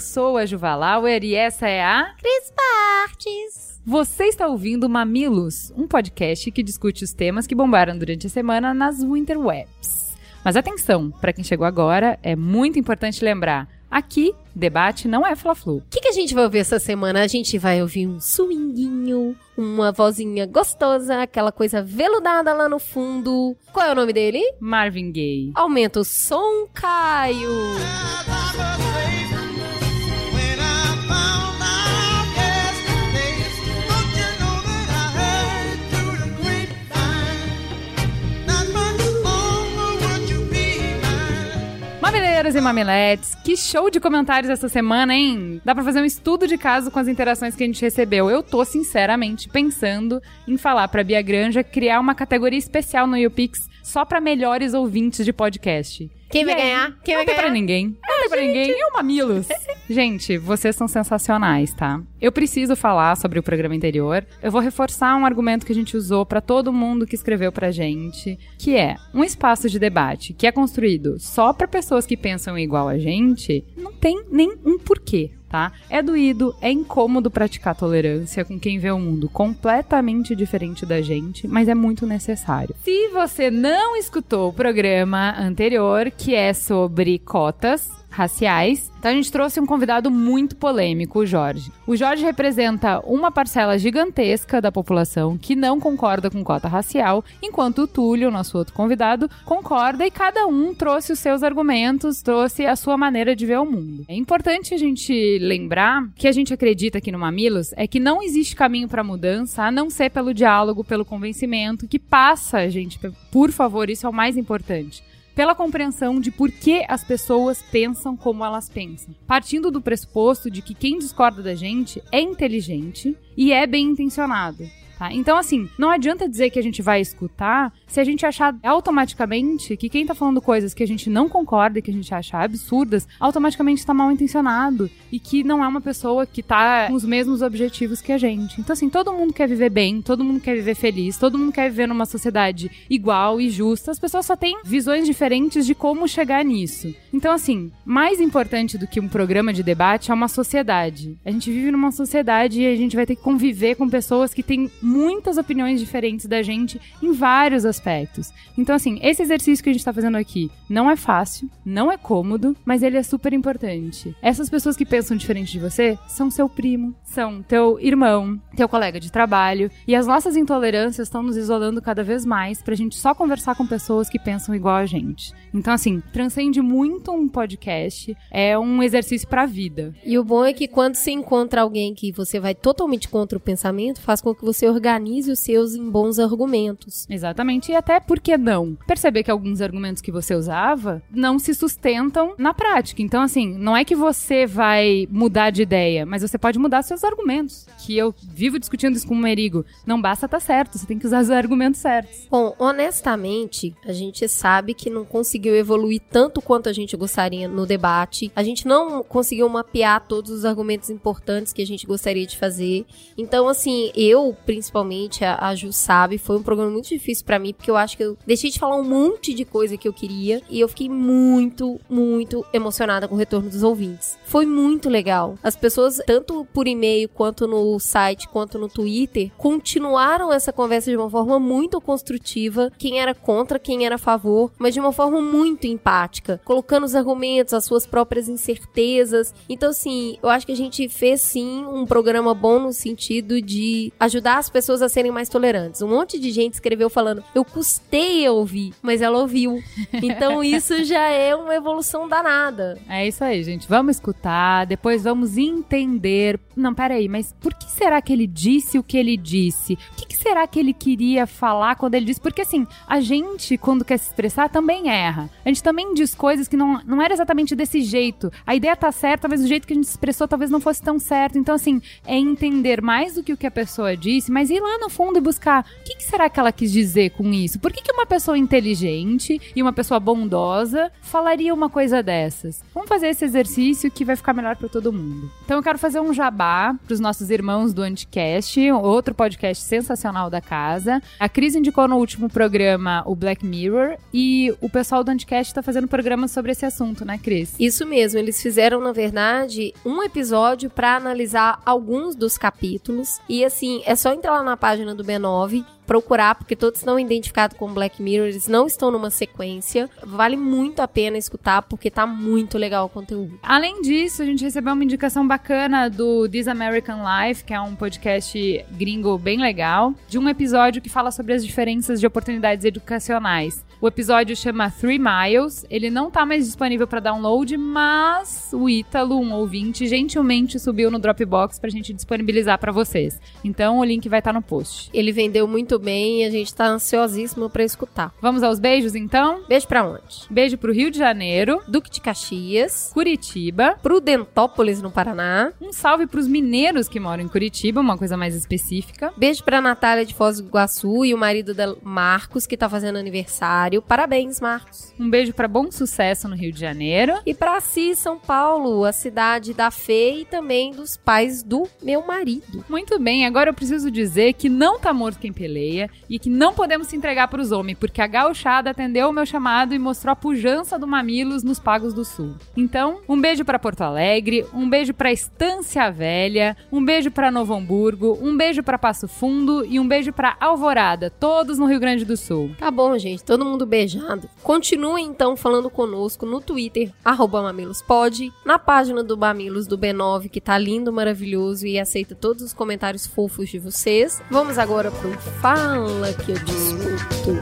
sou a Juvalauer e essa é a Cris Partes. Você está ouvindo Mamilos, um podcast que discute os temas que bombaram durante a semana nas interwebs. Mas atenção, para quem chegou agora, é muito importante lembrar: aqui, debate não é fla-flu. O que, que a gente vai ouvir essa semana? A gente vai ouvir um swinguinho, uma vozinha gostosa, aquela coisa veludada lá no fundo. Qual é o nome dele? Marvin Gaye. Aumenta o som, Caio. Mamileiros e mamiletes, que show de comentários essa semana, hein? Dá pra fazer um estudo de caso com as interações que a gente recebeu. Eu tô, sinceramente, pensando em falar pra Bia Granja criar uma categoria especial no YouPix só pra melhores ouvintes de podcast. Quem E vai aí? ganhar? Quem não vai tem pra ganhar? ninguém. Não tem pra ninguém. E o Mamilos? gente, vocês são sensacionais, tá? Eu preciso falar sobre o programa anterior. Eu vou reforçar um argumento que a gente usou pra todo mundo que escreveu pra gente, que é um espaço de debate que é construído só pra pessoas que pensam igual a gente, não tem nem um porquê. Tá? É doído, é incômodo praticar tolerância com quem vê o mundo completamente diferente da gente, mas é muito necessário. Se você não escutou o programa anterior, que é sobre cotas raciais, então a gente trouxe um convidado muito polêmico, o Jorge. O Jorge representa uma parcela gigantesca da população que não concorda com cota racial, enquanto o Túlio, nosso outro convidado, concorda e cada um trouxe os seus argumentos, trouxe a sua maneira de ver o mundo. É importante a gente lembrar que a gente acredita aqui no Mamilos é que não existe caminho para mudança a não ser pelo diálogo, pelo convencimento, que passa, gente, por favor, isso é o mais importante pela compreensão de por que as pessoas pensam como elas pensam. Partindo do pressuposto de que quem discorda da gente é inteligente e é bem intencionado. Tá? Então, assim, não adianta dizer que a gente vai escutar se a gente achar automaticamente que quem tá falando coisas que a gente não concorda e que a gente acha absurdas, automaticamente tá mal intencionado e que não é uma pessoa que tá com os mesmos objetivos que a gente. Então, assim, todo mundo quer viver bem, todo mundo quer viver feliz, todo mundo quer viver numa sociedade igual e justa. As pessoas só têm visões diferentes de como chegar nisso. Então, assim, mais importante do que um programa de debate é uma sociedade. A gente vive numa sociedade e a gente vai ter que conviver com pessoas que têm muitas opiniões diferentes da gente em vários aspectos. Então, assim, esse exercício que a gente tá fazendo aqui não é fácil, não é cômodo, mas ele é super importante. Essas pessoas que pensam diferente de você são seu primo, são teu irmão, teu colega de trabalho, e as nossas intolerâncias estão nos isolando cada vez mais pra gente só conversar com pessoas que pensam igual a gente. Então, assim, transcende muito um podcast, é um exercício pra vida. E o bom é que quando você encontra alguém que você vai totalmente contra o pensamento, faz com que você organize os seus em bons argumentos. Exatamente, e até por que não? Perceber que alguns argumentos que você usava não se sustentam na prática. Então, assim, não é que você vai mudar de ideia, mas você pode mudar seus argumentos. Que eu vivo discutindo isso com o Merigo. Não basta estar certo, você tem que usar os argumentos certos. Bom, honestamente, a gente sabe que não conseguiu evoluir tanto quanto a gente gostaria no debate. A gente não conseguiu mapear todos os argumentos importantes que a gente gostaria de fazer. Então, assim, eu, principalmente, a, a Ju sabe, foi um programa muito difícil pra mim, porque eu acho que eu deixei de falar um monte de coisa que eu queria e eu fiquei muito, muito emocionada com o retorno dos ouvintes. Foi muito legal. As pessoas, tanto por e-mail, quanto no site, quanto no Twitter, continuaram essa conversa de uma forma muito construtiva. Quem era contra, quem era a favor, mas de uma forma muito empática, colocando os argumentos, as suas próprias incertezas. Então, assim, eu acho que a gente fez sim um programa bom no sentido de ajudar as pessoas a serem mais tolerantes. Um monte de gente escreveu falando, eu custei a ouvir, mas ela ouviu. Então isso já é uma evolução danada. É isso aí, gente. Vamos escutar, depois vamos entender. Não, peraí, mas por que será que ele disse o que ele disse? O que, que será que ele queria falar quando ele disse? Porque assim, a gente, quando quer se expressar, também erra. A gente também diz coisas que não, não era exatamente desse jeito. A ideia tá certa, mas o jeito que a gente se expressou talvez não fosse tão certo. Então, assim, é entender mais do que o que a pessoa disse, mas ir lá no fundo e buscar o que, que será que ela quis dizer com isso? Por que, que uma pessoa inteligente e uma pessoa bondosa falaria uma coisa dessas? Vamos fazer esse exercício que vai ficar melhor para todo mundo. Então, eu quero fazer um jabá para os nossos irmãos do Anticast, outro podcast sensacional da casa. A Cris indicou no último programa o Black Mirror e o pessoal do Anticast está fazendo programa sobre esse assunto, né, Cris? Isso mesmo, eles fizeram, na verdade, um episódio para analisar alguns dos capítulos. E assim, é só entrar lá na página do B9 procurar, porque todos estão identificados com Black Mirror, eles não estão numa sequência. Vale muito a pena escutar, porque tá muito legal o conteúdo. Além disso, a gente recebeu uma indicação bacana do This American Life, que é um podcast gringo bem legal, de um episódio que fala sobre as diferenças de oportunidades educacionais. O episódio chama Three Miles. Ele não tá mais disponível para download, mas o Ítalo, um ouvinte, gentilmente subiu no Dropbox pra gente disponibilizar para vocês. Então o link vai estar tá no post. Ele vendeu muito bem e a gente tá ansiosíssimo para escutar. Vamos aos beijos então? Beijo para onde? Beijo pro Rio de Janeiro, Duque de Caxias, Curitiba, Prudentópolis no Paraná. Um salve pros mineiros que moram em Curitiba, uma coisa mais específica. Beijo pra Natália de Foz do Iguaçu e o marido dela, Marcos, que tá fazendo aniversário. Parabéns, Marcos. Um beijo para Bom Sucesso no Rio de Janeiro. E para Assis, São Paulo, a cidade da Fê e também dos pais do meu marido. Muito bem, agora eu preciso dizer que não tá morto quem peleia e que não podemos se entregar para os homens, porque a gauchada atendeu o meu chamado e mostrou a pujança do Mamilos nos Pagos do Sul. Então, um beijo para Porto Alegre, um beijo para Estância Velha, um beijo para Novo Hamburgo, um beijo para Passo Fundo e um beijo para Alvorada, todos no Rio Grande do Sul. Tá bom, gente, todo mundo beijado. Continue então falando conosco no Twitter, mamilospod, na página do Mamilos do B9, que tá lindo, maravilhoso e aceita todos os comentários fofos de vocês. Vamos agora pro Fala que eu discuto.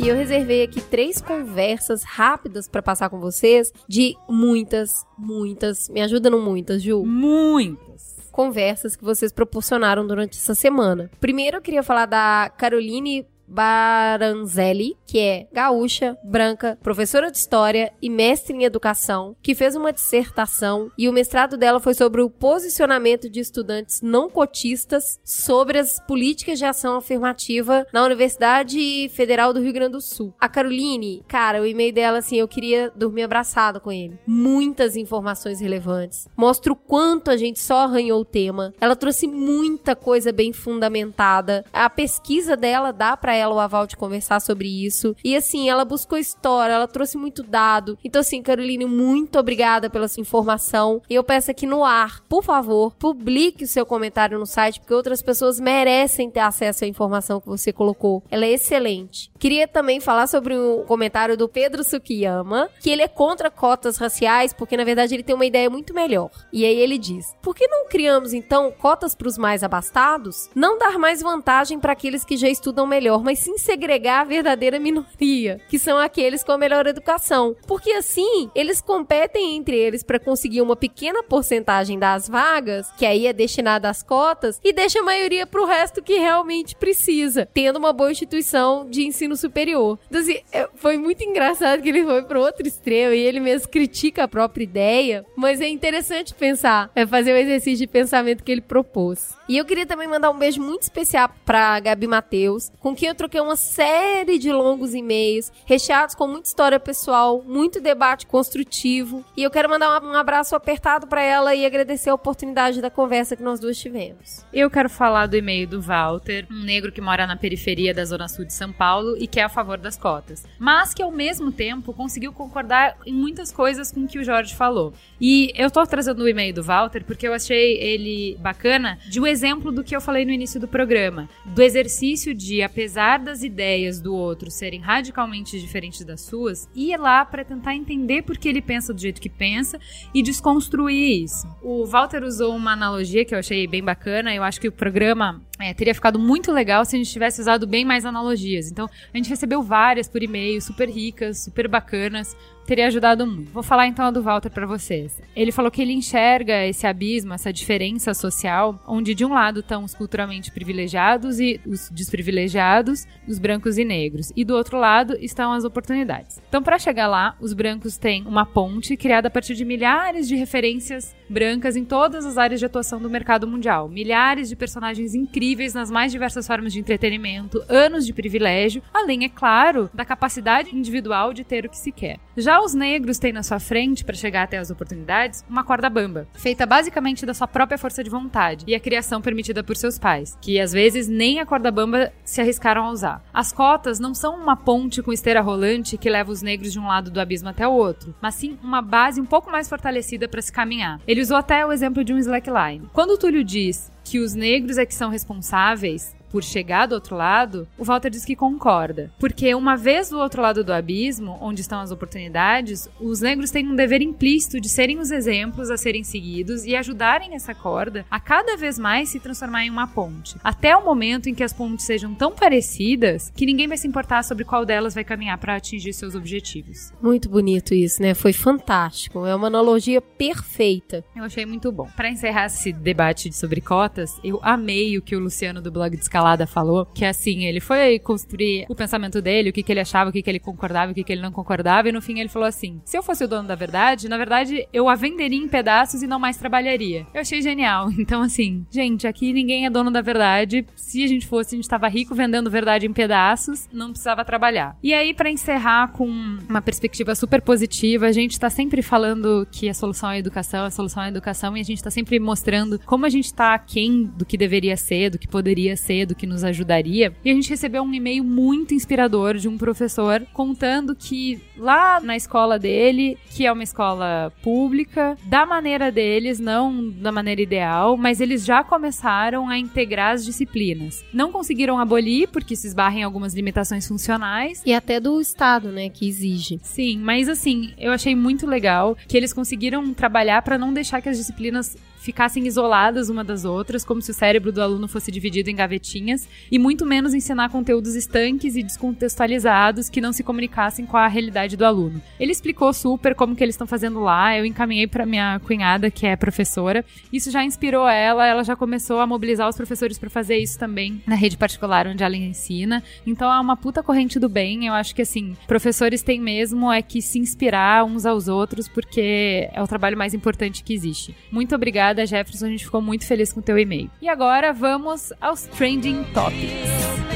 E eu reservei aqui três conversas rápidas para passar com vocês de muitas, muitas, me ajuda no muitas, Ju? Muitas conversas que vocês proporcionaram durante essa semana. Primeiro eu queria falar da Caroline Baranzelli, que é gaúcha, branca, professora de história e mestre em educação, que fez uma dissertação e o mestrado dela foi sobre o posicionamento de estudantes não cotistas sobre as políticas de ação afirmativa na Universidade Federal do Rio Grande do Sul. A Caroline, cara, o e-mail dela assim, eu queria dormir abraçado com ele. Muitas informações relevantes. Mostra o quanto a gente só arranhou o tema. Ela trouxe muita coisa bem fundamentada. A pesquisa dela dá para ela o aval de conversar sobre isso. E assim, ela buscou história, ela trouxe muito dado. Então, assim, Caroline, muito obrigada pela sua informação. E eu peço aqui no ar, por favor, publique o seu comentário no site, porque outras pessoas merecem ter acesso à informação que você colocou. Ela é excelente. Queria também falar sobre o comentário do Pedro Sukiyama, que ele é contra cotas raciais, porque na verdade ele tem uma ideia muito melhor. E aí ele diz: por que não criamos então cotas para os mais abastados? Não dar mais vantagem para aqueles que já estudam melhor, mas sim segregar a verdadeira minoria, que são aqueles com a melhor educação. Porque assim, eles competem entre eles para conseguir uma pequena porcentagem das vagas, que aí é destinada às cotas, e deixa a maioria pro resto que realmente precisa, tendo uma boa instituição de ensino superior. Então, assim, é, foi muito engraçado que ele foi pro outro extremo e ele mesmo critica a própria ideia, mas é interessante pensar, é fazer o exercício de pensamento que ele propôs. E eu queria também mandar um beijo muito especial pra Gabi Matheus, com quem eu troquei uma série de longos e-mails, recheados com muita história pessoal, muito debate construtivo. E eu quero mandar um abraço apertado para ela e agradecer a oportunidade da conversa que nós duas tivemos. Eu quero falar do e-mail do Walter, um negro que mora na periferia da Zona Sul de São Paulo e que é a favor das cotas, mas que ao mesmo tempo conseguiu concordar em muitas coisas com o que o Jorge falou. E eu tô trazendo o e-mail do Walter porque eu achei ele bacana de um exemplo do que eu falei no início do programa, do exercício de, apesar das ideias do outro serem radicalmente diferentes das suas, ir lá para tentar entender por que ele pensa do jeito que pensa e desconstruir isso. O Walter usou uma analogia que eu achei bem bacana, eu acho que o programa é, teria ficado muito legal se a gente tivesse usado bem mais analogias. Então, a gente recebeu várias por e-mail, super ricas, super bacanas, teria ajudado muito. Vou falar então a do Walter para vocês. Ele falou que ele enxerga esse abismo, essa diferença social, onde de um lado estão os culturalmente privilegiados e os desprivilegiados, os brancos e negros, e do outro lado estão as oportunidades. Então, para chegar lá, os brancos têm uma ponte criada a partir de milhares de referências brancas em todas as áreas de atuação do mercado mundial, milhares de personagens incríveis nas mais diversas formas de entretenimento, anos de privilégio, além, é claro, da capacidade individual de ter o que se quer. Já os negros têm na sua frente, para chegar até as oportunidades, uma corda bamba, feita basicamente da sua própria força de vontade e a criação permitida por seus pais, que às vezes nem a corda bamba se arriscaram a usar. As cotas não são uma ponte com esteira rolante que leva os negros de um lado do abismo até o outro, mas sim uma base um pouco mais fortalecida para se caminhar. Ele usou até o exemplo de um slackline. Quando o Túlio diz que os negros é que são responsáveis por chegar do outro lado, o Walter diz que concorda. Porque uma vez do outro lado do abismo, onde estão as oportunidades, os negros têm um dever implícito de serem os exemplos a serem seguidos e ajudarem essa corda a cada vez mais se transformar em uma ponte. Até o momento em que as pontes sejam tão parecidas que ninguém vai se importar sobre qual delas vai caminhar para atingir seus objetivos. Muito bonito isso, né? Foi fantástico. É uma analogia perfeita. Eu achei muito bom. Para encerrar esse debate sobre cotas, eu amei o que o Luciano do blog de Escalada falou, que assim, ele foi construir o pensamento dele, o que, que ele achava, o que, que ele concordava, o que, que ele não concordava, e no fim ele falou assim: se eu fosse o dono da verdade, na verdade eu a venderia em pedaços e não mais trabalharia. Eu achei genial. Então, assim, gente, aqui ninguém é dono da verdade. Se a gente fosse, a gente tava rico vendendo verdade em pedaços, não precisava trabalhar. E aí, para encerrar com uma perspectiva super positiva, a gente tá sempre falando que a solução é a educação, a solução é a educação, e a gente tá sempre mostrando como a gente tá aquém do que deveria ser, do que poderia ser, do que nos ajudaria. E a gente recebeu um e-mail muito inspirador de um professor contando que lá na escola dele, que é uma escola pública, da maneira deles, não da maneira ideal, mas eles já começaram a integrar as disciplinas. Não conseguiram abolir porque se esbarram em algumas limitações funcionais. E até do Estado, né, que exige. Sim, mas assim, eu achei muito legal que eles conseguiram trabalhar para não deixar que as disciplinas ficassem isoladas uma das outras, como se o cérebro do aluno fosse dividido em gavetinhas, e muito menos ensinar conteúdos estanques e descontextualizados que não se comunicassem com a realidade do aluno. Ele explicou super como que eles estão fazendo lá, eu encaminhei para minha cunhada, que é professora. Isso já inspirou ela, ela já começou a mobilizar os professores para fazer isso também na rede particular onde ela ensina. Então é uma puta corrente do bem. Eu acho que assim, professores têm mesmo é que se inspirar uns aos outros porque é o trabalho mais importante que existe. Muito obrigada Obrigada, Jefferson. A gente ficou muito feliz com o teu e-mail. E agora vamos aos trending topics.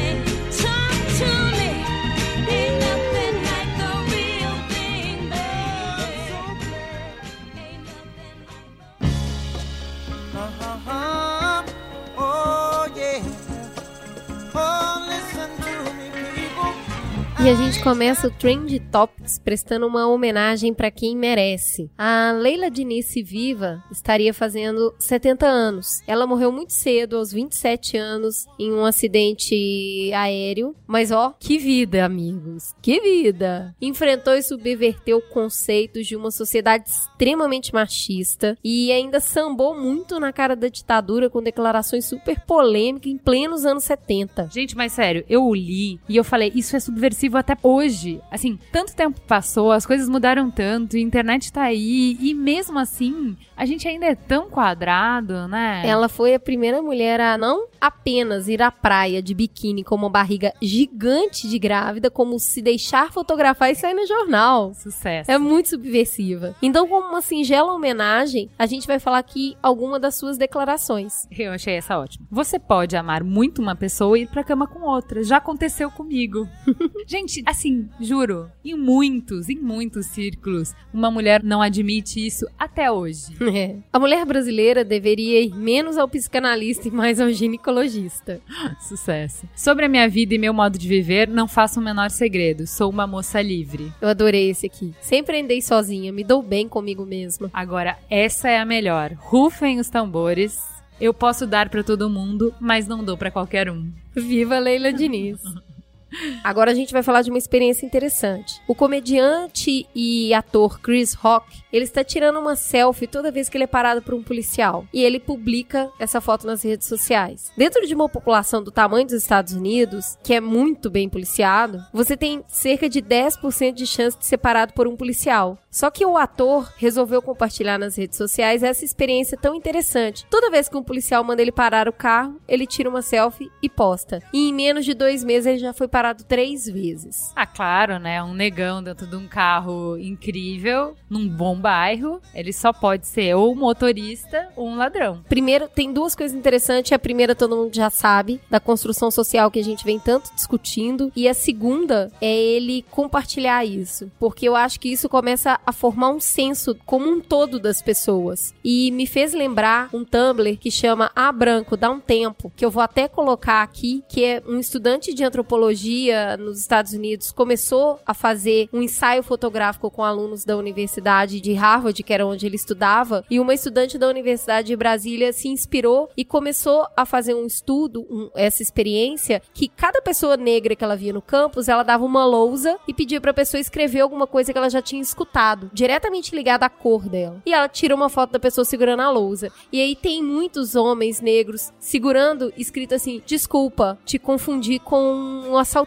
E a gente começa o Trend Topics prestando uma homenagem para quem merece. A Leila Diniz viva estaria fazendo 70 anos. Ela morreu muito cedo, aos 27 anos, em um acidente aéreo. Mas ó, que vida, amigos. Que vida. Enfrentou e subverteu conceitos de uma sociedade extremamente machista e ainda sambou muito na cara da ditadura com declarações super polêmicas em plenos anos 70. Gente, mas sério, eu li e eu falei, isso é subversivo até hoje. Assim, tanto tempo passou, as coisas mudaram tanto, a internet tá aí, e mesmo assim, a gente ainda é tão quadrado, né? Ela foi a primeira mulher a não apenas ir à praia de biquíni com uma barriga gigante de grávida, como se deixar fotografar e sair no jornal. Sucesso. É muito subversiva. Então, como uma singela homenagem, a gente vai falar aqui alguma das suas declarações. Eu achei essa ótima. Você pode amar muito uma pessoa e ir pra cama com outra. Já aconteceu comigo. gente, assim, juro, em muitos, em muitos círculos, uma mulher não admite isso até hoje. É. A mulher brasileira deveria ir menos ao psicanalista e mais ao ginecologista. Sucesso. Sobre a minha vida e meu modo de viver, não faço o menor segredo. Sou uma moça livre. Eu adorei esse aqui. Sempre andei sozinha, me dou bem comigo mesma. Agora, essa é a melhor. Rufem os tambores. Eu posso dar pra todo mundo, mas não dou pra qualquer um. Viva Leila Diniz. Agora a gente vai falar de uma experiência interessante. O comediante e ator Chris Rock, ele está tirando uma selfie toda vez que ele é parado por um policial. E ele publica essa foto nas redes sociais. Dentro de uma população do tamanho dos Estados Unidos, que é muito bem policiado, você tem cerca de 10% de chance de ser parado por um policial. Só que o ator resolveu compartilhar nas redes sociais essa experiência tão interessante. Toda vez que um policial manda ele parar o carro, ele tira uma selfie e posta. E em menos de dois meses ele já foi parado três vezes. Ah, claro, né? Um negão dentro de um carro incrível, num bom bairro, ele só pode ser ou um motorista ou um ladrão. Primeiro, tem duas coisas interessantes. A primeira, todo mundo já sabe, da construção social que a gente vem tanto discutindo. E a segunda é ele compartilhar isso. Porque eu acho que isso começa a formar um senso como um todo das pessoas. E me fez lembrar um Tumblr que chama A Branco, dá um tempo, que eu vou até colocar aqui, que é um estudante de antropologia nos Estados Unidos começou a fazer um ensaio fotográfico com alunos da Universidade de Harvard, que era onde ele estudava, e uma estudante da Universidade de Brasília se inspirou e começou a fazer um estudo, um, essa experiência, que cada pessoa negra que ela via no campus, ela dava uma lousa e pedia para a pessoa escrever alguma coisa que ela já tinha escutado diretamente ligada à cor dela. E ela tira uma foto da pessoa segurando a lousa. E aí tem muitos homens negros segurando, escrito assim: Desculpa, te confundi com um assaltante.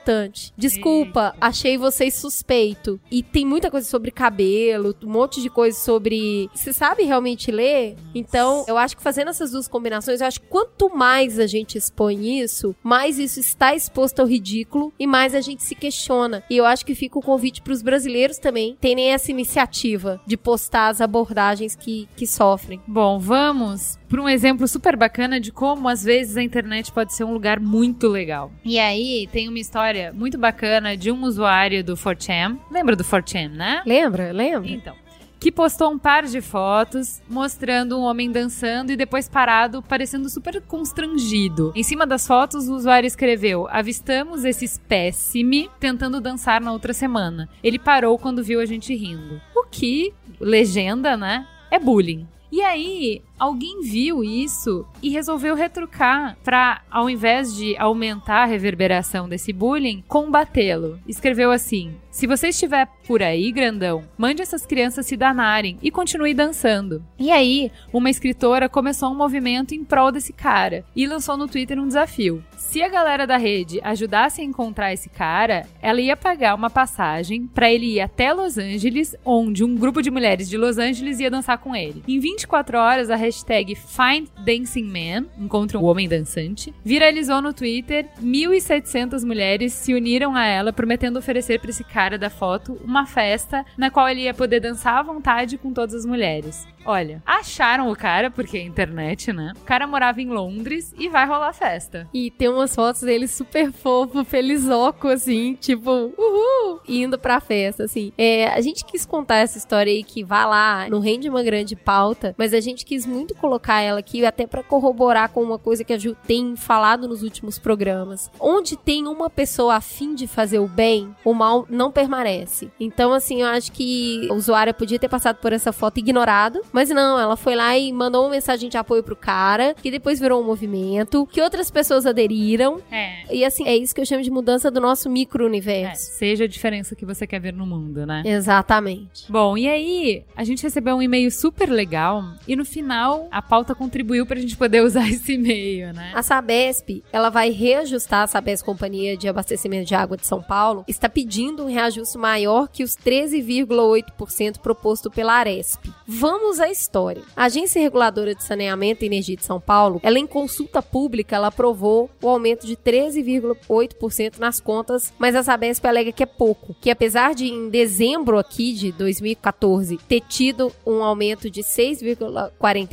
Desculpa, Eita. achei vocês suspeito. E tem muita coisa sobre cabelo, um monte de coisa sobre. Você sabe realmente ler? Então, eu acho que fazendo essas duas combinações, eu acho que quanto mais a gente expõe isso, mais isso está exposto ao ridículo e mais a gente se questiona. E eu acho que fica o convite para os brasileiros também terem essa iniciativa iniciativa de postar as abordagens que, que sofrem. Bom, vamos para um exemplo super bacana de como às vezes a internet pode ser um lugar muito legal. E aí tem uma história muito bacana de um usuário do 4chan. Lembra do 4chan, né? Lembra? Lembra? Então, que postou um par de fotos mostrando um homem dançando e depois parado, parecendo super constrangido. Em cima das fotos, o usuário escreveu: Avistamos esse espécime tentando dançar na outra semana. Ele parou quando viu a gente rindo. O que, legenda, né? É bullying. E aí, alguém viu isso e resolveu retrucar para, ao invés de aumentar a reverberação desse bullying, combatê-lo. Escreveu assim: Se você estiver por aí, grandão, mande essas crianças se danarem e continue dançando. E aí, uma escritora começou um movimento em prol desse cara e lançou no Twitter um desafio. Se a galera da rede ajudasse a encontrar esse cara, ela ia pagar uma passagem para ele ir até Los Angeles, onde um grupo de mulheres de Los Angeles ia dançar com ele. Em 24 horas, a hashtag Find Dancing Man, encontre um homem dançante, viralizou no Twitter. 1.700 mulheres se uniram a ela, prometendo oferecer para esse cara da foto uma festa na qual ele ia poder dançar à vontade com todas as mulheres. Olha, acharam o cara, porque é internet, né? O cara morava em Londres e vai rolar festa. E tem umas fotos dele super fofo, felizoco, assim, tipo, uhul, indo pra festa, assim. É, a gente quis contar essa história aí que vai lá, não rende uma grande pauta, mas a gente quis muito colocar ela aqui até para corroborar com uma coisa que a Ju tem falado nos últimos programas. Onde tem uma pessoa afim de fazer o bem, o mal não permanece. Então, assim, eu acho que o usuário podia ter passado por essa foto ignorado, mas não, ela foi lá e mandou uma mensagem de apoio pro cara, que depois virou um movimento, que outras pessoas aderiram. É. E assim, é isso que eu chamo de mudança do nosso micro-universo. É, seja a diferença que você quer ver no mundo, né? Exatamente. Bom, e aí, a gente recebeu um e-mail super legal e no final final, a pauta contribuiu pra gente poder usar esse meio, né? A Sabesp, ela vai reajustar, a Sabesp Companhia de Abastecimento de Água de São Paulo, está pedindo um reajuste maior que os 13,8% proposto pela Aresp. Vamos à história. A Agência Reguladora de Saneamento e Energia de São Paulo, ela em consulta pública, ela aprovou o aumento de 13,8% nas contas, mas a Sabesp alega que é pouco, que apesar de em dezembro aqui de 2014 ter tido um aumento de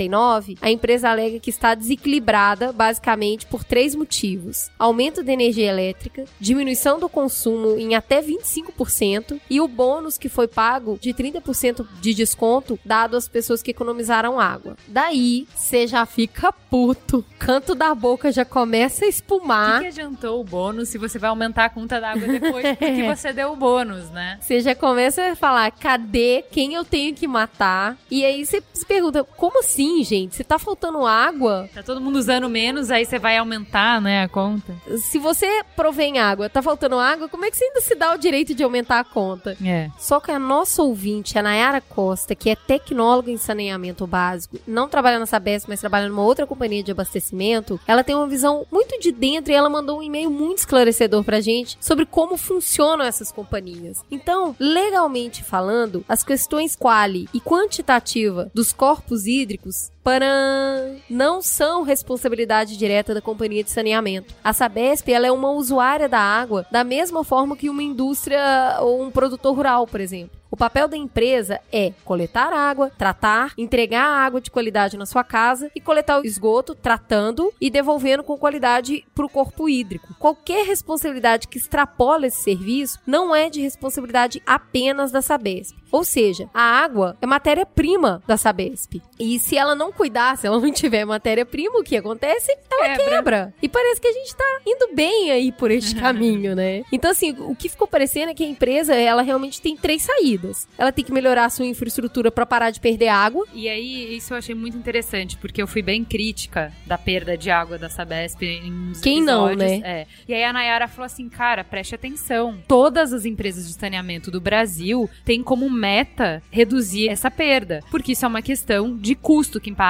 6,49, a empresa alega que está desequilibrada basicamente por três motivos: aumento da energia elétrica, diminuição do consumo em até 25% e o bônus que foi pago de 30% de desconto dado às pessoas que economizaram água. Daí, você já fica puto, canto da boca já começa a O espumar. que, que adiantou o bônus se você vai aumentar a conta d'água depois porque você deu o bônus, né? Você já começa a falar, cadê quem eu tenho que matar? E aí você se pergunta, como assim, gente? Se tá faltando água, Tá todo mundo usando menos, aí você vai aumentar, né, a conta. se você provém água, tá faltando água, como é que você ainda se dá o direito de aumentar a conta? É. Só que a nossa ouvinte, a Nayara Costa, que é tecnóloga em saneamento básico, não trabalha na Sabesp, mas trabalha numa outra companhia de abastecimento, ela tem uma visão muito de dentro e ela mandou um e-mail muito esclarecedor pra gente sobre como funcionam essas companhias. Então, legalmente falando, as questões quali e quantitativa dos corpos hídricos Thanks. Para não são responsabilidade direta da companhia de saneamento. A Sabesp ela é uma usuária da água da mesma forma que uma indústria ou um produtor rural, por exemplo. O papel da empresa é coletar água, tratar, entregar água de qualidade na sua casa e coletar o esgoto, tratando e devolvendo com qualidade para o corpo hídrico. Qualquer responsabilidade que extrapola esse serviço não é de responsabilidade apenas da Sabesp. Ou seja, a água é matéria-prima da Sabesp. E se ela não cuidar, se ela não tiver matéria-prima, o que acontece? Ela Quebra. quebra. E parece que a gente tá indo bem aí por este caminho, né? Então, assim, o que ficou parecendo é que a empresa, ela realmente tem três saídas. Ela tem que melhorar a sua infraestrutura para parar de perder água. E aí, isso eu achei muito interessante, porque eu fui bem crítica da perda de água da Sabesp em uns Quem não, episódios. né? É. E aí a Nayara falou assim, cara, preste atenção. Todas as empresas de saneamento do Brasil têm como meta reduzir essa perda. Porque isso é uma questão de custo, que impacta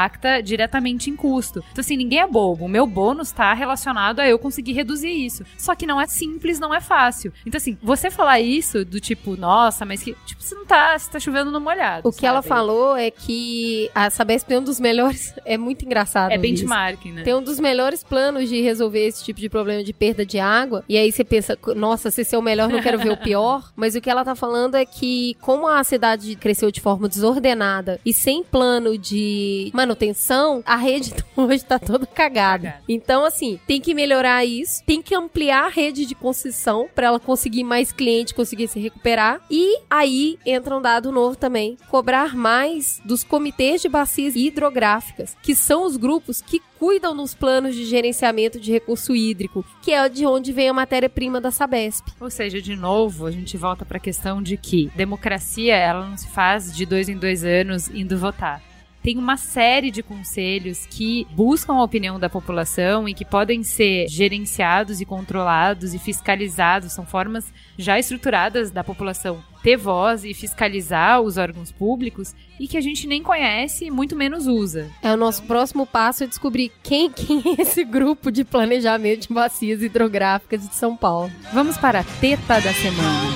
diretamente em custo. Então, assim, ninguém é bobo. O meu bônus está relacionado a eu conseguir reduzir isso. Só que não é simples, não é fácil. Então, assim, você falar isso do tipo, nossa, mas que. Tipo, você não tá. Você tá chovendo no molhado. O que ela falou é que a Sabesp tem um dos melhores. É muito engraçado. É benchmarking, né? Tem um dos melhores planos de resolver esse tipo de problema de perda de água. E aí você pensa, nossa, se esse é o melhor, não quero ver o pior. Mas o que ela tá falando é que, como a cidade cresceu de forma desordenada e sem plano de manutenção, a rede hoje tá toda cagada. Cagada. Então, assim, tem que melhorar isso, tem que ampliar a rede de concessão para ela conseguir mais cliente, conseguir se recuperar. E aí entra um dado novo também: cobrar mais dos comitês de bacias hidrográficas, que são os grupos que cuidam nos planos de gerenciamento de recurso hídrico, que é de onde vem a matéria-prima da Sabesp. Ou seja, de novo, a gente volta para a questão de que democracia ela não se faz de dois em dois anos indo votar. Tem uma série de conselhos que buscam a opinião da população e que podem ser gerenciados e controlados e fiscalizados. São formas já estruturadas da população ter voz e fiscalizar os órgãos públicos e que a gente nem conhece e muito menos usa. É o nosso próximo passo é descobrir quem, quem é esse grupo de planejamento de bacias hidrográficas de São Paulo. Vamos para a teta da semana.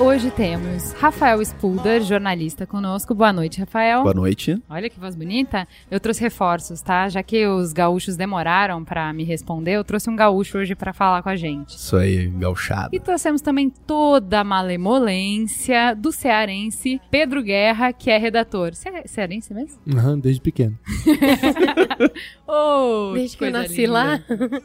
Hoje temos Rafael Spulder, jornalista conosco. Boa noite, Rafael. Boa noite. Olha que voz bonita. Eu trouxe reforços, tá? Já que os gaúchos demoraram pra me responder, eu trouxe um gaúcho hoje pra falar com a gente. Isso aí, gauchado. E trouxemos também toda a malemolência do cearense Pedro Guerra, que é redator. Ce cearense mesmo? Aham, desde pequeno. Oh, Desde que eu coisa nasci linda. lá.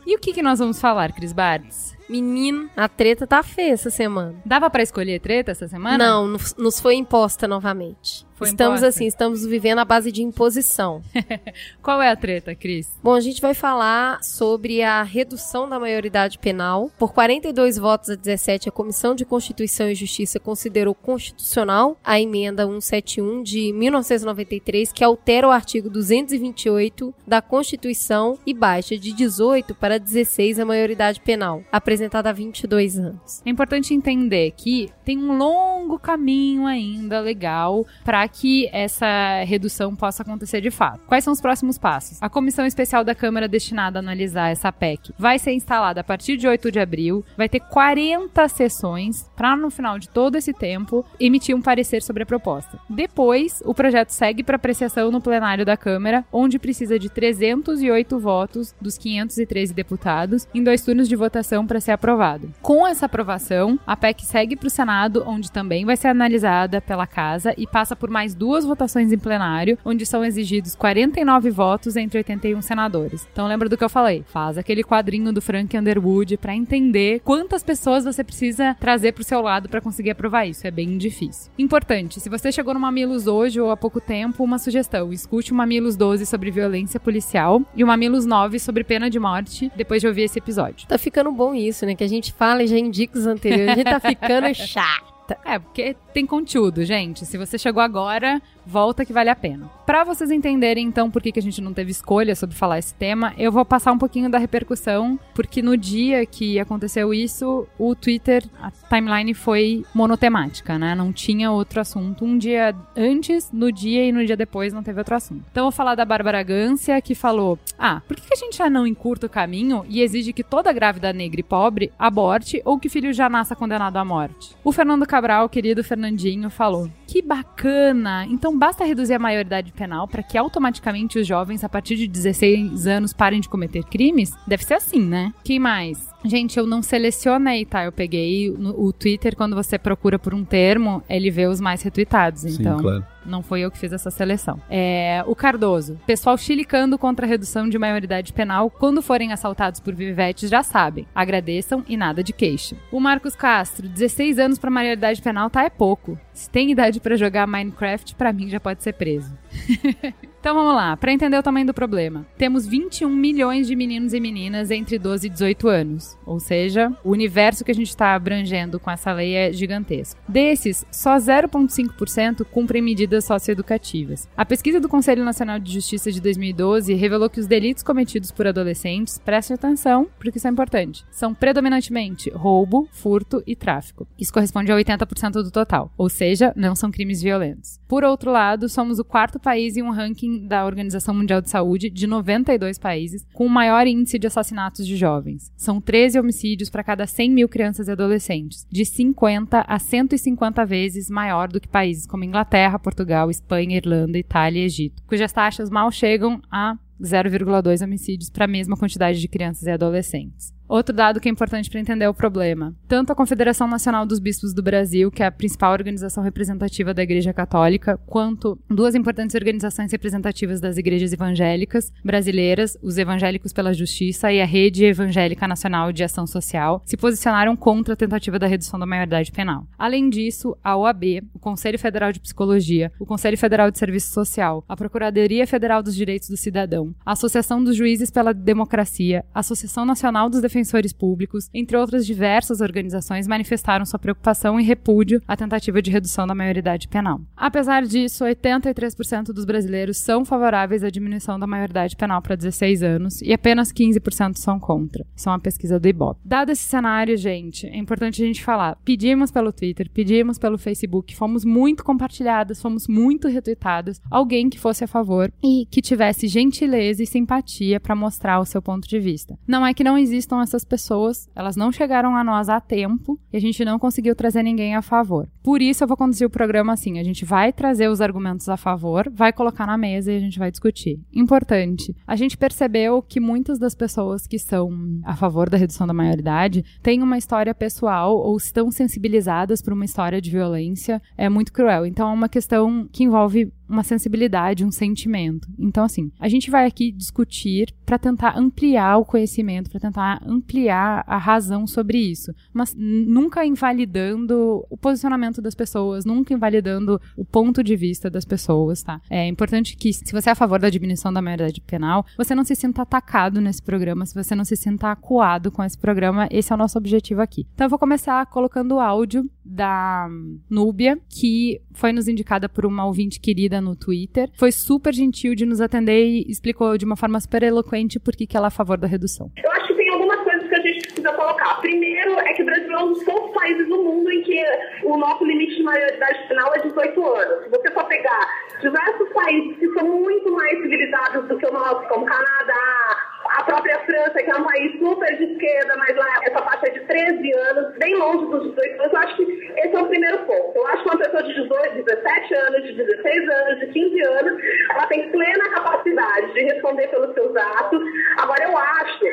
E o que, que nós vamos falar, Cris Bartz? Menino, a treta tá feia essa semana. Dava pra escolher treta essa semana? Não, nos, nos foi imposta novamente. Foi estamos assim, estamos vivendo a base de imposição. Qual é a treta, Cris? Bom, a gente vai falar sobre a redução da maioridade penal. Por 42 votos a 17, a Comissão de Constituição e Justiça considerou constitucional a emenda 171 de 1993, que altera o artigo 228 da Constituição e baixa de 18 para 16 a maioridade penal, apresentada há 22 anos. É importante entender que tem um longo caminho ainda legal para que essa redução possa acontecer de fato. Quais são os próximos passos? A comissão especial da Câmara destinada a analisar essa PEC vai ser instalada a partir de 8 de abril, vai ter 40 sessões para no final de todo esse tempo emitir um parecer sobre a proposta. Depois, o projeto segue para apreciação no plenário da Câmara, onde precisa de 308 votos dos 513 deputados em dois turnos de votação para ser aprovado. Com essa aprovação, a PEC segue para o Senado, onde também vai ser analisada pela Casa e passa por mais duas votações em plenário, onde são exigidos 49 votos entre 81 senadores. Então lembra do que eu falei? Faz aquele quadrinho do Frank Underwood para entender quantas pessoas você precisa trazer para o seu lado para conseguir aprovar isso. É bem difícil. Importante, se você chegou no Mamilos hoje ou há pouco tempo, uma sugestão: escute o Mamilos 12 sobre violência policial e o Mamilos 9 sobre pena de morte depois de ouvir esse episódio. Tá ficando bom isso, né? Que a gente fala e já indica os anteriores. A gente tá ficando chato. É, porque tem conteúdo, gente. Se você chegou agora, volta que vale a pena. Para vocês entenderem então por que, que a gente não teve escolha sobre falar esse tema, eu vou passar um pouquinho da repercussão, porque no dia que aconteceu isso, o Twitter, a timeline foi monotemática, né? Não tinha outro assunto. Um dia antes, no dia e no dia depois não teve outro assunto. Então eu vou falar da Bárbara Gância, que falou: Ah, por que, que a gente já não encurta o caminho e exige que toda grávida negra e pobre aborte ou que filho já nasça condenado à morte? O Fernando Cabral, querido Fernandinho, falou: Que bacana! Então basta reduzir a maioridade penal para que automaticamente os jovens a partir de 16 anos parem de cometer crimes? Deve ser assim, né? Quem mais? Gente, eu não selecionei, tá? Eu peguei no, o Twitter, quando você procura por um termo, ele vê os mais retweetados. Então, Sim, claro. Não foi eu que fiz essa seleção. É, o Cardoso. Pessoal chilicando contra a redução de maioridade penal. Quando forem assaltados por vivetes, já sabem. Agradeçam e nada de queixa. O Marcos Castro. 16 anos pra maioridade penal tá é pouco. Se tem idade para jogar Minecraft, para mim já pode ser preso. Então vamos lá, para entender o tamanho do problema. Temos 21 milhões de meninos e meninas entre 12 e 18 anos. Ou seja, o universo que a gente está abrangendo com essa lei é gigantesco. Desses, só 0,5% cumprem medidas socioeducativas. A pesquisa do Conselho Nacional de Justiça de 2012 revelou que os delitos cometidos por adolescentes, preste atenção, porque isso é importante, são predominantemente roubo, furto e tráfico. Isso corresponde a 80% do total, ou seja, não são crimes violentos. Por outro lado, somos o quarto país em um ranking da Organização Mundial de Saúde de 92 países, com o maior índice de assassinatos de jovens. São 13 homicídios para cada 100 mil crianças e adolescentes, de 50 a 150 vezes maior do que países como Inglaterra, Portugal, Espanha, Irlanda, Itália e Egito, cujas taxas mal chegam a 0,2 homicídios para a mesma quantidade de crianças e adolescentes. Outro dado que é importante para entender o problema. Tanto a Confederação Nacional dos Bispos do Brasil, que é a principal organização representativa da Igreja Católica, quanto duas importantes organizações representativas das igrejas evangélicas brasileiras, os Evangélicos pela Justiça e a Rede Evangélica Nacional de Ação Social, se posicionaram contra a tentativa da redução da maioridade penal. Além disso, a OAB, o Conselho Federal de Psicologia, o Conselho Federal de Serviço Social, a Procuradoria Federal dos Direitos do Cidadão, a Associação dos Juízes pela Democracia, a Associação Nacional dos Defensores defensores públicos, entre outras diversas organizações, manifestaram sua preocupação e repúdio à tentativa de redução da maioridade penal. Apesar disso, 83% dos brasileiros são favoráveis à diminuição da maioridade penal para 16 anos e apenas 15% são contra. Isso é uma pesquisa do Ibope. Dado esse cenário, gente, é importante a gente falar. Pedimos pelo Twitter, pedimos pelo Facebook, fomos muito compartilhadas, fomos muito retweetadas. Alguém que fosse a favor e que tivesse gentileza e simpatia para mostrar o seu ponto de vista. Não é que não existam essas pessoas, elas não chegaram a nós a tempo e a gente não conseguiu trazer ninguém a favor. Por isso eu vou conduzir o programa assim, a gente vai trazer os argumentos a favor, vai colocar na mesa e a gente vai discutir. Importante, a gente percebeu que muitas das pessoas que são a favor da redução da maioridade têm uma história pessoal ou estão sensibilizadas por uma história de violência é muito cruel. Então é uma questão que envolve uma sensibilidade, um sentimento. Então, assim, a gente vai aqui discutir para tentar ampliar o conhecimento, para tentar ampliar a razão sobre isso, mas nunca invalidando o posicionamento das pessoas, nunca invalidando o ponto de vista das pessoas, tá? É importante que, se você é a favor da diminuição da maioridade penal, você não se sinta atacado nesse programa, se você não se sinta acuado com esse programa, esse é o nosso objetivo aqui. Então, eu vou começar colocando o áudio da Núbia, que foi nos indicada por uma ouvinte querida no Twitter. Foi super gentil de nos atender e explicou de uma forma super eloquente por que, que ela é a favor da redução. Eu acho que tem algumas coisas que a gente precisa colocar. Primeiro é que o Brasil é um dos poucos países do mundo em que o nosso limite de maioridade final é 18 anos. Se você for pegar diversos países que são muito mais civilizados do que o nosso, como Canadá, a própria França, que é um país super de esquerda, mas lá essa faixa é de 13 anos, bem longe dos 18 anos. Eu acho que esse é o primeiro ponto. Eu acho que uma pessoa de 18, 17 anos, de 16 anos, de 15 anos, ela tem plena capacidade de responder pelos seus atos. Agora, eu acho que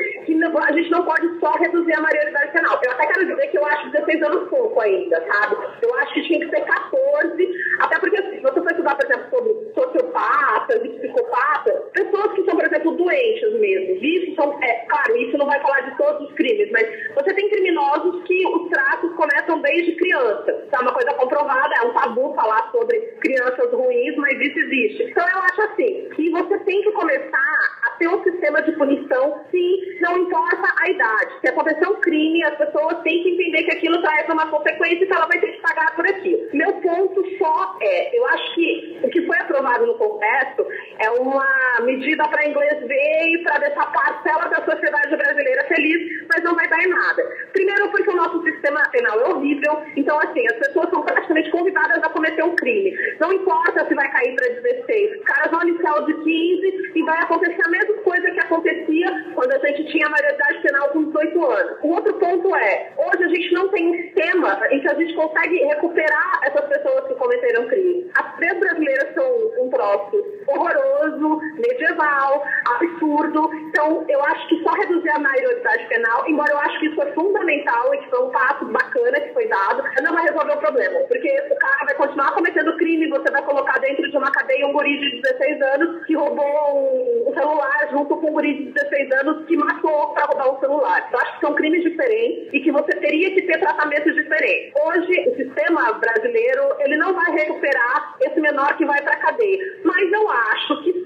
a gente não pode só reduzir a maioridade penal. Eu até quero dizer que eu acho 16 anos pouco ainda, sabe? Eu acho que tinha que ser 14, até porque assim, se você for estudar, por exemplo, sobre sociopatas e psicopatas, pessoas que são, por exemplo, doentes mesmo, isso são, é, claro, isso não vai falar de todos os crimes, mas você tem criminosos que os tratos começam desde criança. Isso é uma coisa comprovada, é um tabu falar sobre crianças ruins, mas isso existe. Então eu acho assim, que você tem que começar a ter um sistema de punição, sim, não importa a idade. Se acontecer um crime, as pessoas têm que entender que aquilo traz uma consequência e que ela vai ter que pagar por aquilo. Meu ponto só é, eu acho que o que foi aprovado no Congresso é uma medida para inglês ver e para deixar parcela da sociedade brasileira feliz, mas não vai dar em nada. Primeiro porque o nosso sistema penal é horrível, então assim, as pessoas são praticamente convidadas a cometer um crime. Não importa se vai cair para 16, os caras vão iniciar o de 15 e vai acontecer a mesma coisa que acontecia quando a gente tinha a maioridade penal com 18 anos. O outro ponto é, hoje a gente não tem um sistema em que a gente consegue recuperar essas pessoas que cometeram crime. As leis brasileiras são um troço horroroso, medieval, absurdo. Então, eu acho que só reduzir a maioridade penal, embora eu acho que isso é fundamental e que foi um passo bacana que foi dado, não vai resolver o problema. Porque o cara vai continuar cometendo crime, você vai colocar dentro de uma cadeia um guri de 16 anos que roubou um celular junto com um guri de 16 anos que matou para roubar um celular. Eu acho que são crimes diferentes e que você teria que ter tratamentos diferentes. Hoje, o sistema brasileiro, ele não vai recuperar esse menor que vai para cadeia. Mas eu acho que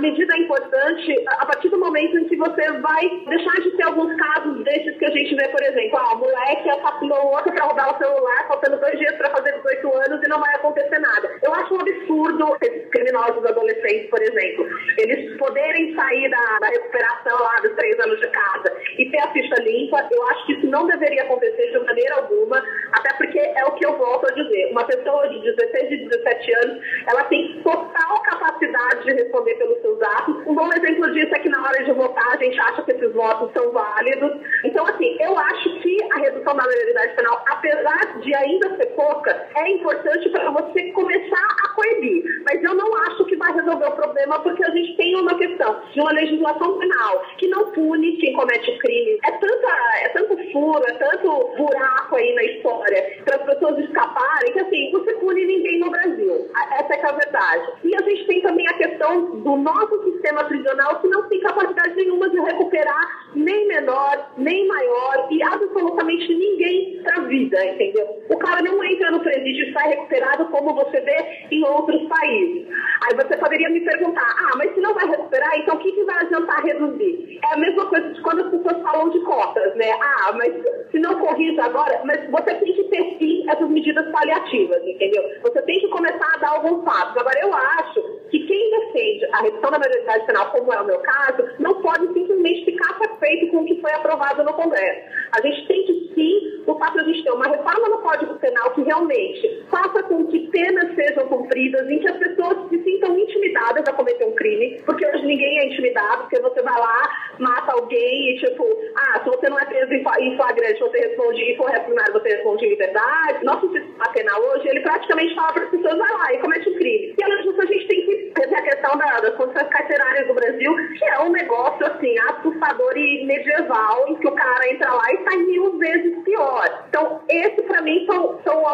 medida é importante a partir do momento em que você vai deixar de ter alguns casos desses que a gente vê, por exemplo, ah, o moleque assassinou o outro para roubar o celular, faltando dois dias para fazer 18 anos e não vai acontecer nada. Eu acho um absurdo esses criminosos adolescentes, por exemplo, eles poderem sair da, da recuperação lá dos três anos de casa e ter a ficha limpa. Eu acho que isso não deveria acontecer de maneira alguma, até porque é o que eu volto a dizer. Uma pessoa de 16 e 17 anos, ela tem total capacidade de responder pelos seus atos. Um bom exemplo disso é que na hora de votar a gente acha que esses votos são válidos. Então, assim, eu acho que a redução da maioridade penal, apesar de ainda ser pouca, é importante para você começar a coibir. Mas eu não acho que vai resolver o problema porque a gente tem uma questão de uma legislação penal que não pune quem comete crime. É, tanta, é tanto furo, é tanto buraco aí na história para as pessoas escaparem que, assim, você pune ninguém no Brasil. Essa é, é a verdade. E a gente tem também a questão do nosso sistema prisional que não tem capacidade nenhuma de recuperar nem menor, nem maior e absolutamente ninguém para a vida, entendeu? O cara não entra no presídio e sai recuperado como você vê em outros países. Aí você poderia me perguntar, ah, mas se não vai recuperar, então o que, que vai adiantar reduzir? É a mesma coisa de quando as pessoas falam de cotas, né? Ah, mas se não corrige agora, mas você tem que ter sim essas medidas paliativas, entendeu? Você tem que começar a dar alguns passos. Agora, eu acho que quem defende a redução da maioridade penal, como é o meu caso, não pode simplesmente ficar satisfeito com o que foi aprovado no Congresso. A gente tem que sim lutar para a gente ter uma reforma no Código Penal que realmente faça com que penas sejam cumpridas, em que as pessoas se sintam intimidadas a cometer um crime, porque hoje ninguém é intimidado, porque você vai lá, mata alguém e tipo, ah, se você não é preso em flagrante, você responde, e for reprimário, você responde em liberdade. Nosso sistema penal hoje, ele praticamente fala para as pessoas, vai lá e comete um crime. E além disso, a gente tem que ter a questão da, das condições carcerárias do Brasil, que é um negócio, assim, assustador e medieval, em que o cara entra lá e sai mil vezes pior. Então, esse, para mim, são, são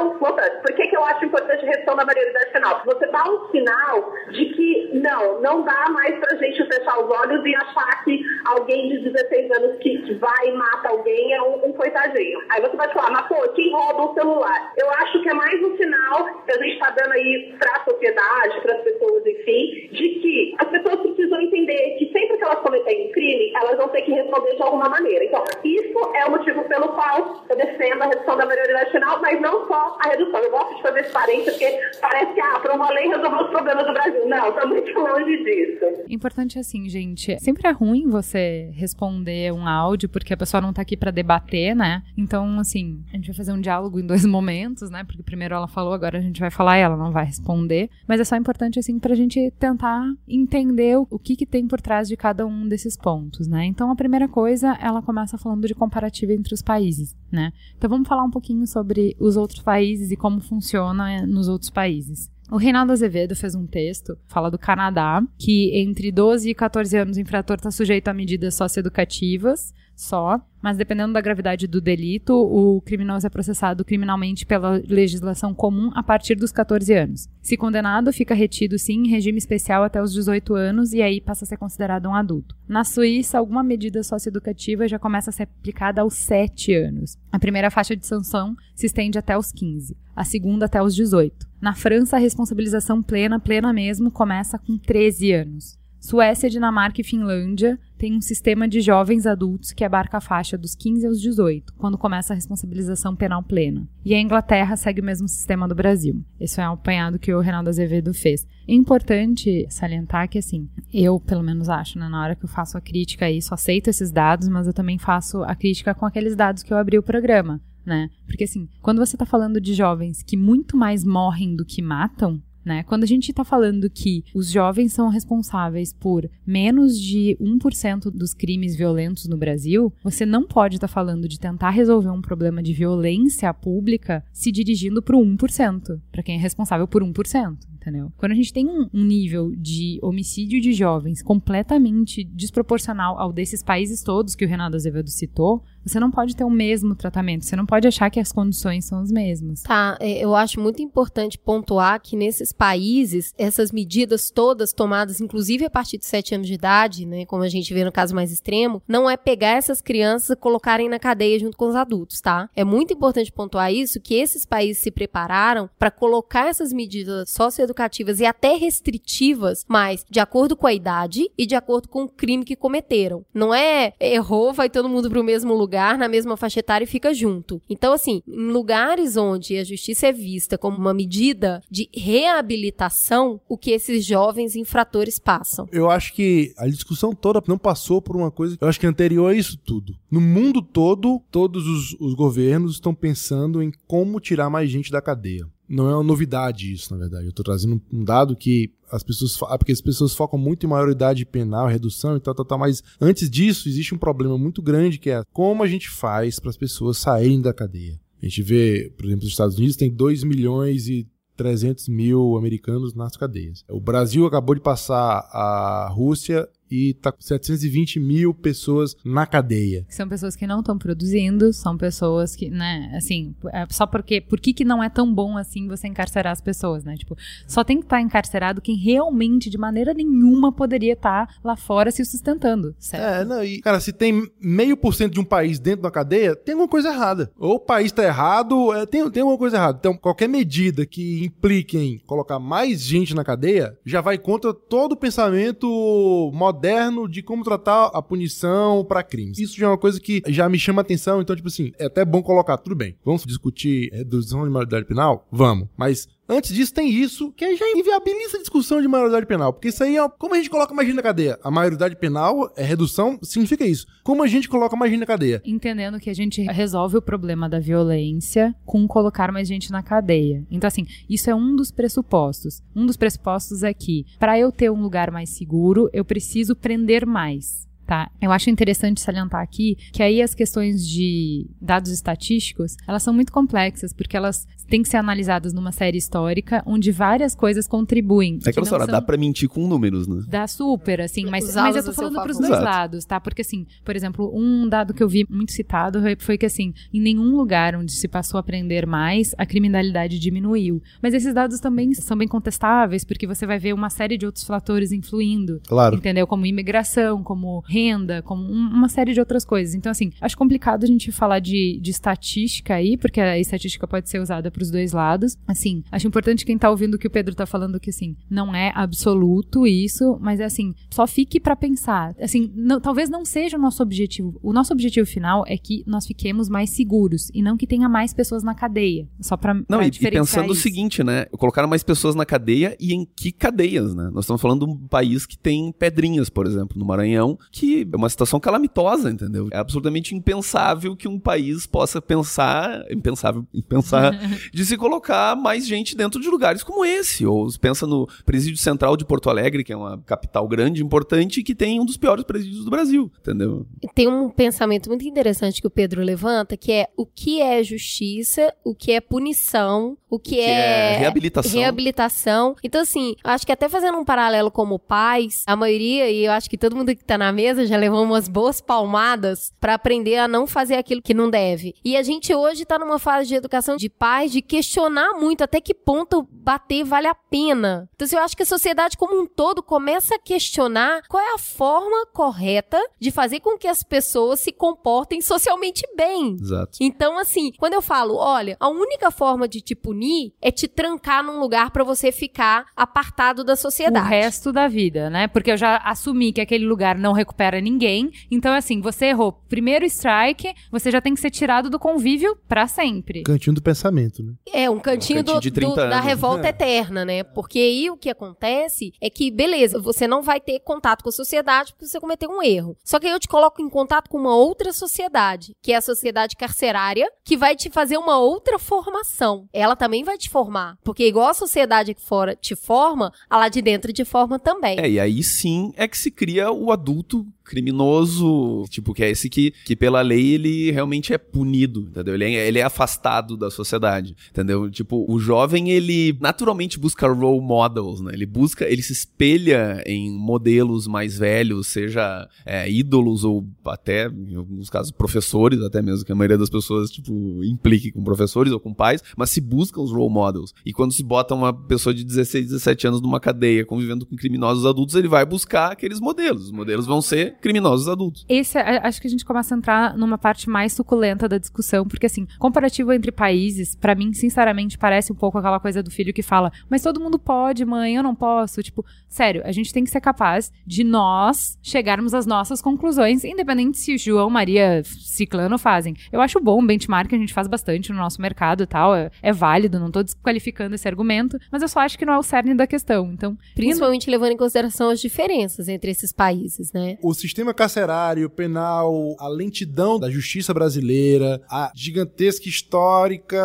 Então, voltando, por que, que eu acho importante a redução da maioridade penal? Não, você dá um sinal de que não, não dá mais pra gente fechar os olhos e achar que alguém de 16 anos que vai e mata alguém é um, um coitadinho. Aí você vai falar, mas pô, quem rouba o celular? Eu acho que é mais um sinal que a gente está dando aí para a sociedade, para as pessoas, enfim, de que as pessoas precisam entender que que elas cometerem crime, elas vão ter que responder de alguma maneira. Então, isso é o motivo pelo qual eu defendo a redução da maioridade penal, mas não só a redução. Eu gosto de fazer esse parênteses porque parece que, ah, para uma lei resolver os problemas do Brasil. Não, está muito longe disso. Importante assim, gente, sempre é ruim você responder um áudio porque a pessoa não está aqui para debater, né? Então, assim, a gente vai fazer um diálogo em dois momentos, né? Porque primeiro ela falou, agora a gente vai falar e ela não vai responder. Mas é só importante, assim, pra gente tentar entender o que que tem por trás de cada um desses pontos, né? Então, a primeira coisa, ela começa falando de comparativo entre os países, né? Então, vamos falar um pouquinho sobre os outros países e como funciona eh, nos outros países. O Reinaldo Azevedo fez um texto, fala do Canadá, que entre 12 e 14 anos o infrator está sujeito a medidas socioeducativas só, mas dependendo da gravidade do delito, o criminoso é processado criminalmente pela legislação comum a partir dos 14 anos. Se condenado, fica retido sim em regime especial até os 18 anos e aí passa a ser considerado um adulto. Na Suíça, alguma medida socioeducativa já começa a ser aplicada aos 7 anos. A primeira faixa de sanção se estende até os 15, a segunda até os 18. Na França, a responsabilização plena, plena mesmo, começa com 13 anos. Suécia, Dinamarca e Finlândia têm um sistema de jovens adultos que abarca a faixa dos 15 aos 18, quando começa a responsabilização penal plena. E a Inglaterra segue o mesmo sistema do Brasil. Esse é um apanhado que o Reinaldo Azevedo fez. É importante salientar que, assim, eu, pelo menos acho, né, na hora que eu faço a crítica a isso, aceito esses dados, mas eu também faço a crítica com aqueles dados que eu abri o programa. Né? Porque assim, quando você está falando de jovens que muito mais morrem do que matam, né? Quando a gente está falando que os jovens são responsáveis por menos de 1% dos crimes violentos no Brasil, você não pode estar tá falando de tentar resolver um problema de violência pública se dirigindo para o 1%, para quem é responsável por 1% entendeu? Quando a gente tem um, um, nível de homicídio de jovens completamente desproporcional ao desses países todos que o Renato Azevedo citou, você não pode ter o mesmo tratamento, você não pode achar que as condições são as mesmas. Tá, é, eu acho muito importante pontuar que nesses países, essas medidas todas tomadas, inclusive a partir de 7 anos de idade, né, como a gente vê no caso mais extremo, não é pegar essas crianças e colocarem na cadeia junto com os adultos, tá? É muito importante pontuar isso, que esses países se prepararam para colocar essas medidas socioeducativas e até restritivas, mas de acordo com a idade e de acordo com o crime que cometeram. Não é errou, vai todo mundo para o mesmo lugar lugar, na mesma faixa etária e fica junto. Então, assim, em lugares onde a justiça é vista como uma medida de reabilitação, o que esses jovens infratores passam. Eu acho que a discussão toda não passou por uma coisa, eu acho que é anterior a isso tudo. No mundo todo, todos os, os governos estão pensando em como tirar mais gente da cadeia não é uma novidade isso, na verdade. Eu estou trazendo um dado que as pessoas. Ah, porque as pessoas focam muito em maioridade penal, redução e tal, tal, tal. Mas antes disso, existe um problema muito grande que é como a gente faz para as pessoas saírem da cadeia. A gente vê, por exemplo, os Estados Unidos tem 2 milhões e 300 mil americanos nas cadeias. O Brasil acabou de passar a Rússia e tá com 720 mil pessoas na cadeia. São pessoas que não estão produzindo, são pessoas que, né, assim, é só porque, por que que não é tão bom assim você encarcerar as pessoas, né? Tipo, só tem que estar tá encarcerado quem realmente, de maneira nenhuma, poderia estar tá lá fora se sustentando, certo? É, não, e, cara, se tem meio por cento de um país dentro da cadeia, tem alguma coisa errada. Ou o país tá errado, é, tem, tem alguma coisa errada. Então, qualquer medida que implique em colocar mais gente na cadeia, já vai contra todo o pensamento moderno moderno de como tratar a punição para crimes. Isso já é uma coisa que já me chama atenção, então, tipo assim, é até bom colocar, tudo bem, vamos discutir redução de maioridade penal? Vamos. Mas Antes disso, tem isso, que já inviabiliza a discussão de maioridade penal. Porque isso aí é. Como a gente coloca mais gente na cadeia? A maioridade penal é redução, significa isso. Como a gente coloca mais gente na cadeia? Entendendo que a gente resolve o problema da violência com colocar mais gente na cadeia. Então, assim, isso é um dos pressupostos. Um dos pressupostos é que, para eu ter um lugar mais seguro, eu preciso prender mais tá? Eu acho interessante salientar aqui que aí as questões de dados estatísticos, elas são muito complexas, porque elas têm que ser analisadas numa série histórica, onde várias coisas contribuem. É aquela história, são... dá pra mentir com números, né? Dá super, assim, mas, mas eu a tô falando pros dois Exato. lados, tá? Porque, assim, por exemplo, um dado que eu vi muito citado foi que, assim, em nenhum lugar onde se passou a aprender mais, a criminalidade diminuiu. Mas esses dados também são bem contestáveis, porque você vai ver uma série de outros fatores influindo. Claro. Entendeu? Como imigração, como renda, como um- uma série de outras coisas. Então, assim, acho complicado a gente falar de, de estatística aí, porque a estatística pode ser usada pros dois lados. Assim, acho importante quem tá ouvindo o que o Pedro tá falando, que, assim, não é absoluto isso, mas é assim, só fique pra pensar. Assim, não- talvez não seja o nosso objetivo. O nosso objetivo final é que nós fiquemos mais seguros e não que tenha mais pessoas na cadeia. Só pra, Não, pra e, e pensando o isso. seguinte, né? Colocaram mais pessoas na cadeia e em que cadeias, né? Nós estamos falando de um país que tem pedrinhas, por exemplo, no Maranhão, que é uma situação calamitosa, entendeu? É absolutamente impensável que um país possa pensar, impensável, pensar de se colocar mais gente dentro de lugares como esse. Ou se pensa no presídio central de Porto Alegre, que é uma capital grande, importante, e que tem um dos piores presídios do Brasil, entendeu? Tem um pensamento muito interessante que o Pedro levanta, que é o que é justiça, o que é punição, o que, Que é reabilitação. reabilitação. Então, assim, eu acho que até fazendo um paralelo como pais, a maioria, e eu acho que todo mundo que tá na mesa já levou umas boas palmadas pra aprender a não fazer aquilo que não deve. E a gente hoje tá numa fase de educação de pais de questionar muito até que ponto bater vale a pena. Então, assim, eu acho que a sociedade como um todo começa a questionar qual é a forma correta de fazer com que as pessoas se comportem socialmente bem. Exato. Então, assim, quando eu falo, olha, a única forma de te punir é te trancar num lugar pra você ficar apartado da o sociedade. resto da vida, né? Porque eu já assumi que aquele lugar não recupera ninguém. Então, assim, você errou primeiro strike, você já tem que ser tirado do convívio pra sempre. Cantinho do pensamento, né? É, um cantinho, Um cantinho do- de do- 30 da anos. revolta É. eterna, né? Porque aí o que acontece é que, beleza, você não vai ter contato com a sociedade porque você cometeu um erro. Só que aí eu te coloco em contato com uma outra sociedade, que é a sociedade carcerária, que vai te fazer uma outra formação. Ela também vai te formar. Porque igual a sociedade aqui fora te forma, a lá de dentro te forma também. É, e aí sim é que se cria o adulto criminoso, tipo, que é esse que, que pela lei ele realmente é punido, entendeu? Ele é, ele é afastado da sociedade, entendeu? Tipo, o jovem, ele naturalmente busca role models, né? Ele busca, ele se espelha em modelos mais velhos, seja é, ídolos ou até, em alguns casos, professores, até mesmo, que a maioria das pessoas, tipo, implique com professores ou com pais, mas se buscam os role models. E quando se bota uma pessoa de 16, 17 anos numa cadeia convivendo com criminosos adultos, ele vai buscar aqueles modelos. Os modelos vão ser criminosos adultos. Esse, é- acho que a gente começa a entrar numa parte mais suculenta da discussão, porque assim, comparativo entre países, pra mim, sinceramente, parece um pouco aquela coisa do filho que fala, mas todo mundo pode, mãe, eu não posso. Tipo, sério, a gente tem que ser capaz de nós chegarmos às nossas conclusões, independente se o João, Maria, Ciclano fazem. Eu acho bom, benchmark a gente faz bastante no nosso mercado e tal, é, é válido, não tô desqualificando esse argumento, mas eu só acho que não é o cerne da questão. Então, Principalmente levando em consideração as diferenças entre esses países, né? O sistema carcerário, penal, a lentidão da justiça brasileira, a gigantesca histórica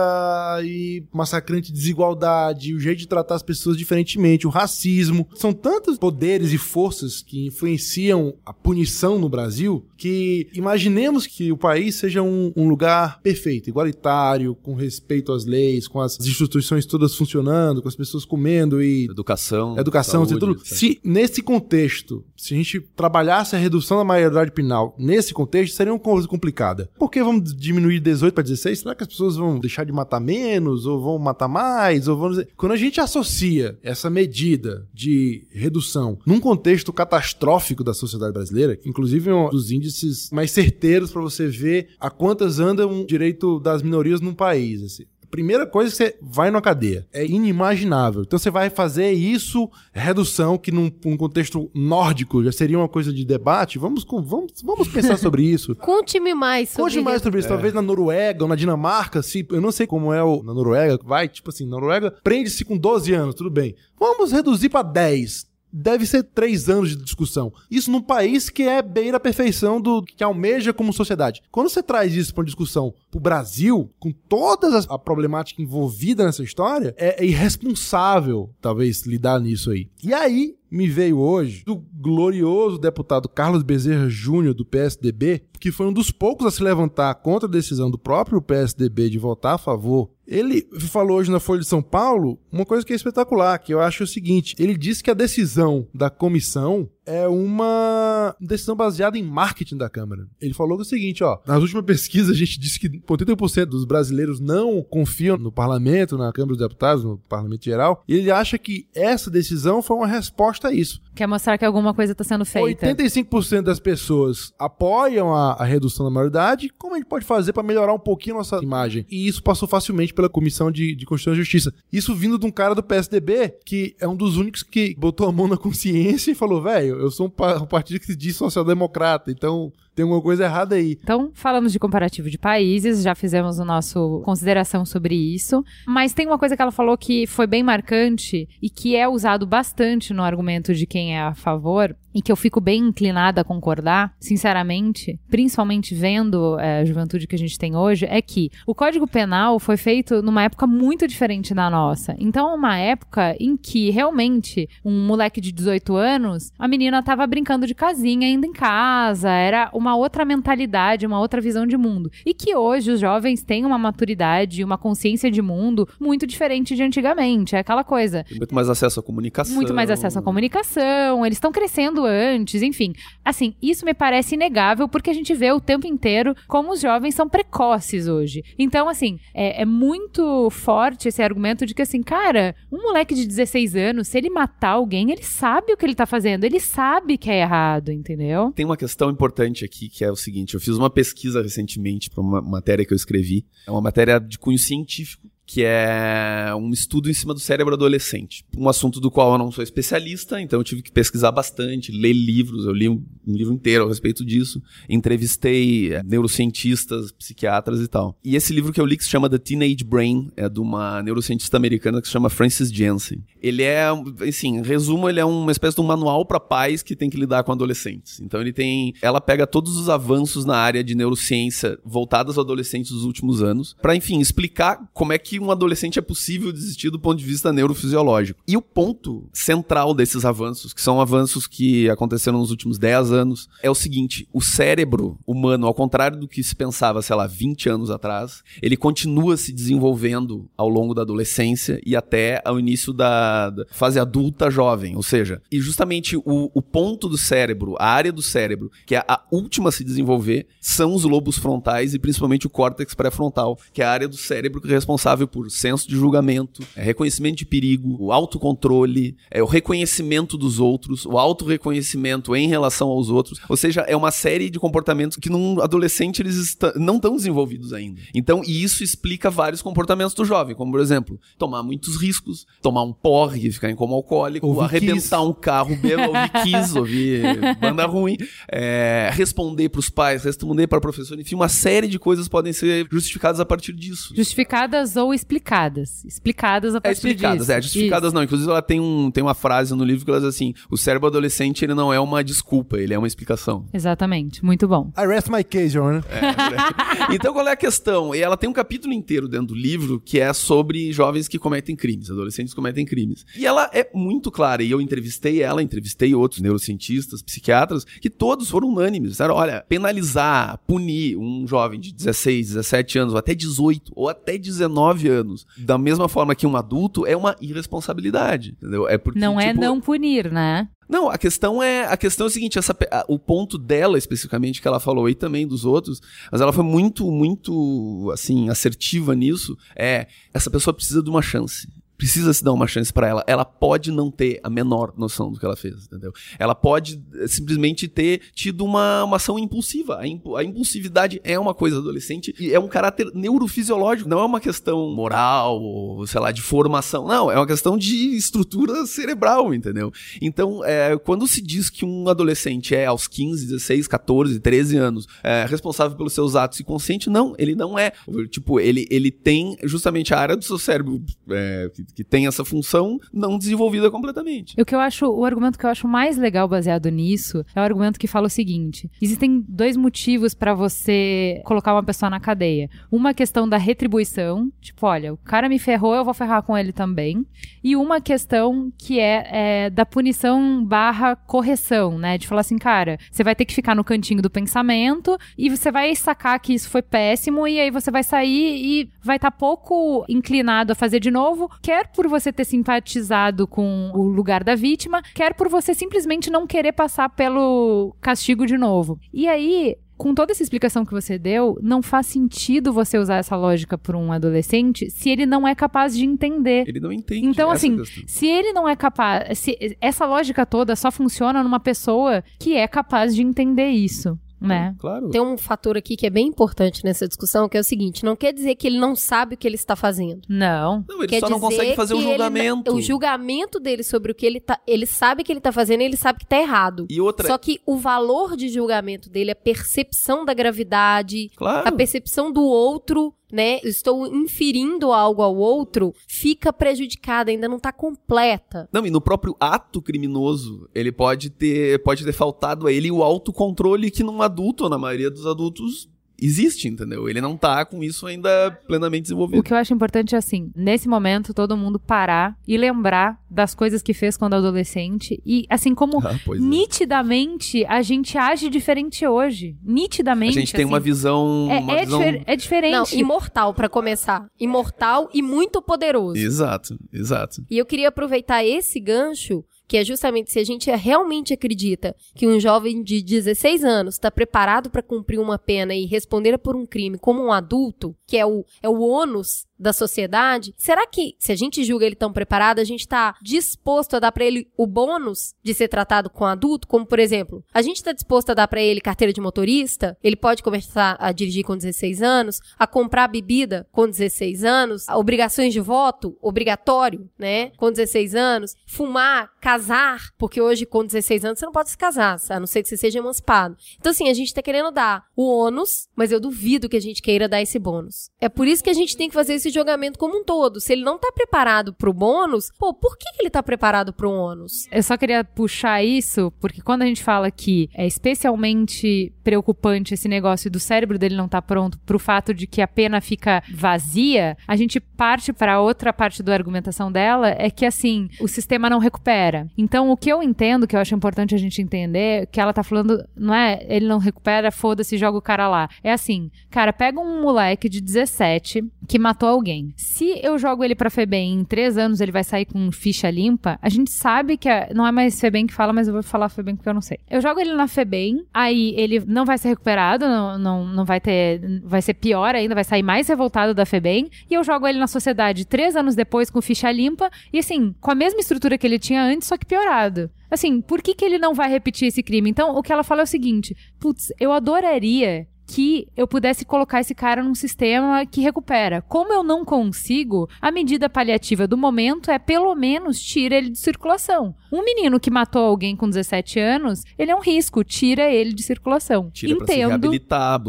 e massacrante desigualdade, o jeito de tratar as pessoas diferentemente, o racismo. São tantos poderes e forças que influenciam a punição no Brasil que imaginemos que o país seja um, um lugar perfeito, igualitário, com respeito às leis, com as instituições todas funcionando, com as pessoas comendo e Educação. Educação, saúde, tudo. Se nesse contexto, se a gente trabalhasse a redução da maioridade penal nesse contexto, seria uma coisa complicada. Por que vamos diminuir de 18 para 16? Será que as pessoas vão deixar de matar menos? Ou vão matar mais? Ou vão. Quando a gente associa essa medida de redução num contexto catastrófico da sociedade brasileira, inclusive um dos índices mais certeiros para você ver a quantas anda um direito das minorias num país. Assim. Primeira coisa que você vai numa cadeia. É inimaginável. Então você vai fazer isso, redução, que num, num contexto nórdico já seria uma coisa de debate. Vamos, com- vamos, vamos pensar sobre isso. Conte-me mais sobre Conte mais sobre É. isso. Talvez na Noruega ou na Dinamarca, se, eu não sei como é o, na Noruega, vai, tipo assim, na Noruega, prende-se com 12 anos, tudo bem. Vamos reduzir pra 10. Deve ser três anos de discussão. Isso num país que é bem a perfeição do que almeja como sociedade. Quando você traz isso para uma discussão pro Brasil, com toda a problemática envolvida nessa história, é, é irresponsável, talvez, lidar nisso aí. E aí, me veio hoje do glorioso deputado Carlos Bezerra Júnior do PSDB, que foi um dos poucos a se levantar contra a decisão do próprio PSDB de votar a favor. Ele falou hoje na Folha de São Paulo uma coisa que é espetacular, que eu acho o seguinte: ele disse que a decisão da comissão é uma decisão baseada em marketing da Câmara. Ele falou o seguinte, ó, nas últimas pesquisas a gente disse que 80% dos brasileiros não confiam no parlamento, na Câmara dos Deputados, no parlamento geral, e ele acha que essa decisão foi uma resposta a isso. Quer mostrar que alguma coisa está sendo feita. 85% das pessoas apoiam a, a, redução da maioridade. Como a gente pode fazer para melhorar um pouquinho a nossa imagem? E isso passou facilmente pela Comissão de, de Constituição e Justiça. Isso vindo de um cara do PSDB, que é um dos únicos que botou a mão na consciência e falou, velho, eu sou um, partido que se diz social-democrata, então tem alguma coisa errada aí. Então, falamos de comparativo de países, já fizemos o nosso consideração sobre isso, mas tem uma coisa que ela falou que foi bem marcante e que é usado bastante no argumento de quem é a favor, e que eu fico bem inclinada a concordar, sinceramente, principalmente vendo é, a juventude que a gente tem hoje, é que o Código Penal foi feito numa época muito diferente da nossa. Então, uma época em que realmente um moleque de 18 anos, a menina estava brincando de casinha ainda em casa, era uma outra mentalidade, uma outra visão de mundo. E que hoje os jovens têm uma maturidade, uma consciência de mundo muito diferente de antigamente. É aquela coisa. Muito mais acesso à comunicação. Muito mais acesso à comunicação, eles estão crescendo antes, enfim. Assim, isso me parece inegável porque a gente vê o tempo inteiro como os jovens são precoces hoje. Então, assim, é, é muito forte esse argumento de que, assim, cara, um moleque de 16 anos, se ele matar alguém, ele sabe o que ele tá fazendo, ele sabe que é errado, entendeu? Tem uma questão importante aqui que é o seguinte: eu fiz uma pesquisa recentemente para uma matéria que eu escrevi. É uma matéria de cunho científico que é um estudo em cima do cérebro adolescente. Um assunto do qual eu não sou especialista, então eu tive que pesquisar bastante, ler livros, eu li um, um livro inteiro a respeito disso, entrevistei é, neurocientistas, psiquiatras e tal. E esse livro que eu li que se chama The Teenage Brain, é de uma neurocientista americana que se chama Frances Jensen. Ele é, assim, em resumo, ele é uma espécie de um manual para pais que tem que lidar com adolescentes. Então ele tem, ela pega todos os avanços na área de neurociência voltados aos adolescentes dos últimos anos, para enfim, explicar como é que que um adolescente é possível desistir do ponto de vista neurofisiológico. E o ponto central desses avanços, que são avanços que aconteceram nos últimos 10 anos, é o seguinte: o cérebro humano, ao contrário do que se pensava, sei lá, 20 anos atrás, ele continua se desenvolvendo ao longo da adolescência e até ao início da, fase adulta jovem. Ou seja, e justamente o, o, ponto do cérebro, a área do cérebro, que é a última a se desenvolver, são os lobos frontais e principalmente o córtex pré-frontal, que é a área do cérebro que é responsável responsável por senso de julgamento, é reconhecimento de perigo, o autocontrole, é o reconhecimento dos outros, o autorreconhecimento em relação aos outros. Ou seja, é uma série de comportamentos que num adolescente eles não estão desenvolvidos ainda. Então, e isso explica vários comportamentos do jovem, como por exemplo, tomar muitos riscos, tomar um porre, ficar em coma alcoólico, ouvir arrebentar kiss. um carro, bêbado, ouvir kiss, ouvir banda ruim, é, responder para os pais, responder para a professora, enfim, uma série de coisas podem ser justificadas a partir disso. Justificadas ou explicadas. Explicadas a é, partir é, explicadas, disso. É, justificadas Isso. não. Inclusive, ela tem, um, tem uma frase no livro que ela diz assim: o cérebro adolescente ele não é uma desculpa, ele é uma explicação. Exatamente, muito bom. I rest my case, Your é, então, qual é a questão? E ela tem um capítulo inteiro dentro do livro que é sobre jovens que cometem crimes, adolescentes que cometem crimes. E ela é muito clara, e eu entrevistei ela, entrevistei outros neurocientistas, psiquiatras, que todos foram unânimes. Disseram, olha, penalizar, punir um jovem de 16, 17 anos, ou até 18, ou até 19 anos, da mesma forma que um adulto, é uma irresponsabilidade, entendeu? É porque, não é tipo, não punir, né? Não, a questão é a questão é a seguinte, essa, a, o ponto dela especificamente que ela falou e também dos outros, mas ela foi muito muito assim assertiva nisso, é essa pessoa precisa de uma chance precisa se dar uma chance para ela. Ela pode não ter a menor noção do que ela fez, entendeu? Ela pode eh, simplesmente ter tido uma, uma ação impulsiva. A, a, impulsividade é uma coisa adolescente e é um caráter neurofisiológico, não é uma questão moral ou, sei lá, de formação. Não, é uma questão de estrutura cerebral, entendeu? Então, é, quando se diz que um adolescente é aos 15, 16, 14, 13 anos é, responsável pelos seus atos e consciente, não, ele não é. Tipo, ele, ele tem justamente a área do seu cérebro é, que que tem essa função não desenvolvida completamente. O que eu acho, o argumento que eu acho mais legal baseado nisso é o argumento que fala o seguinte: existem dois motivos para você colocar uma pessoa na cadeia. Uma questão da retribuição, tipo, olha, o cara me ferrou, eu vou ferrar com ele também. E uma questão que é, é da punição barra correção, né? De falar assim, cara, você vai ter que ficar no cantinho do pensamento e você vai sacar que isso foi péssimo e aí você vai sair e vai estar tá pouco inclinado a fazer de novo, quer por você ter simpatizado com o lugar da vítima, quer por você simplesmente não querer passar pelo castigo de novo. E aí, com toda essa explicação que você deu, não faz sentido você usar essa lógica para um adolescente se ele não é capaz de entender. Ele não entende. Então, assim, questão. se ele não é capaz. Se, essa lógica toda só funciona numa pessoa que é capaz de entender isso. Né? Claro. Tem um fator aqui que é bem importante nessa discussão, que é o seguinte: não quer dizer que ele não sabe o que ele está fazendo. Não. Não, ele Quer só não dizer consegue fazer o que ele- julgamento. o julgamento dele sobre o que ele tá. Ele sabe que ele tá fazendo e ele sabe que tá errado. E outra, Só que o valor de julgamento dele, a percepção da gravidade, claro. a percepção do outro, né? Estou inferindo algo ao outro, fica prejudicada, ainda não tá completa. Não, e no próprio ato criminoso, ele pode ter, pode ter faltado a ele o autocontrole que num adulto, ou na maioria dos adultos, existe, entendeu? Ele não tá com isso ainda plenamente O desenvolvido. que eu acho importante é assim, nesse momento, todo mundo parar e lembrar das coisas que fez quando adolescente. E assim como Ah, é. nitidamente a gente age diferente hoje. A Nitidamente. gente tem uma assim. visão. É, uma é, visão... difer- é diferente. Não, imortal pra começar. Imortal e muito poderoso. Exato, exato. E eu queria aproveitar esse gancho, que é justamente se a gente realmente acredita que um jovem de 16 anos está preparado para cumprir uma pena e responder por um crime como um adulto, que é o, é o ônus da sociedade, será que, se a gente julga ele tão preparado, a gente está disposto a dar para ele o bônus de ser tratado com adulto? Como, por exemplo, a gente está disposto a dar para ele carteira de motorista? Ele pode começar a dirigir com 16 anos, a comprar bebida com 16 anos, obrigações de voto obrigatório, né? Com 16 anos, fumar, casar, porque hoje com 16 anos você não pode se casar, a não ser que você seja emancipado. Então, assim, a gente tá querendo dar o ônus, mas eu duvido que a gente queira dar esse bônus. É por isso que a gente tem que fazer esse jogamento como um todo. Se ele não tá preparado pro bônus, pô, por que, ele tá preparado pro ônus? Eu só queria puxar isso, porque quando a gente fala que é especialmente preocupante esse negócio do cérebro dele não estar pronto pro fato de que a pena fica vazia, a gente parte para outra parte da argumentação dela, é que assim, o sistema não recupera. Então, o que eu entendo, que eu acho importante a gente entender, que ela tá falando, não é ele não recupera, foda-se, joga o cara lá. É assim, cara, pega um moleque de 17 que matou alguém. Se eu jogo ele pra FEBEM em três anos ele vai sair com ficha limpa, a gente sabe que a- não é mais FEBEM que fala, mas eu vou falar FEBEM porque eu não sei. Eu jogo ele na FEBEM, aí ele não vai ser recuperado, não, não, não vai ter. Vai ser pior ainda, vai sair mais revoltado da FEBEM. E eu jogo ele na sociedade três anos depois com ficha limpa, e assim, com a mesma estrutura que ele tinha antes, só que piorado. Assim, por que, que ele não vai repetir esse crime? Então, o que ela fala é o seguinte: putz, eu adoraria que eu pudesse colocar esse cara num sistema que recupera. Como eu não consigo, a medida paliativa do momento é pelo menos tira ele de circulação. Um menino que matou alguém com 17 anos, ele é um risco, tira ele de circulação. Tira pra se entendo.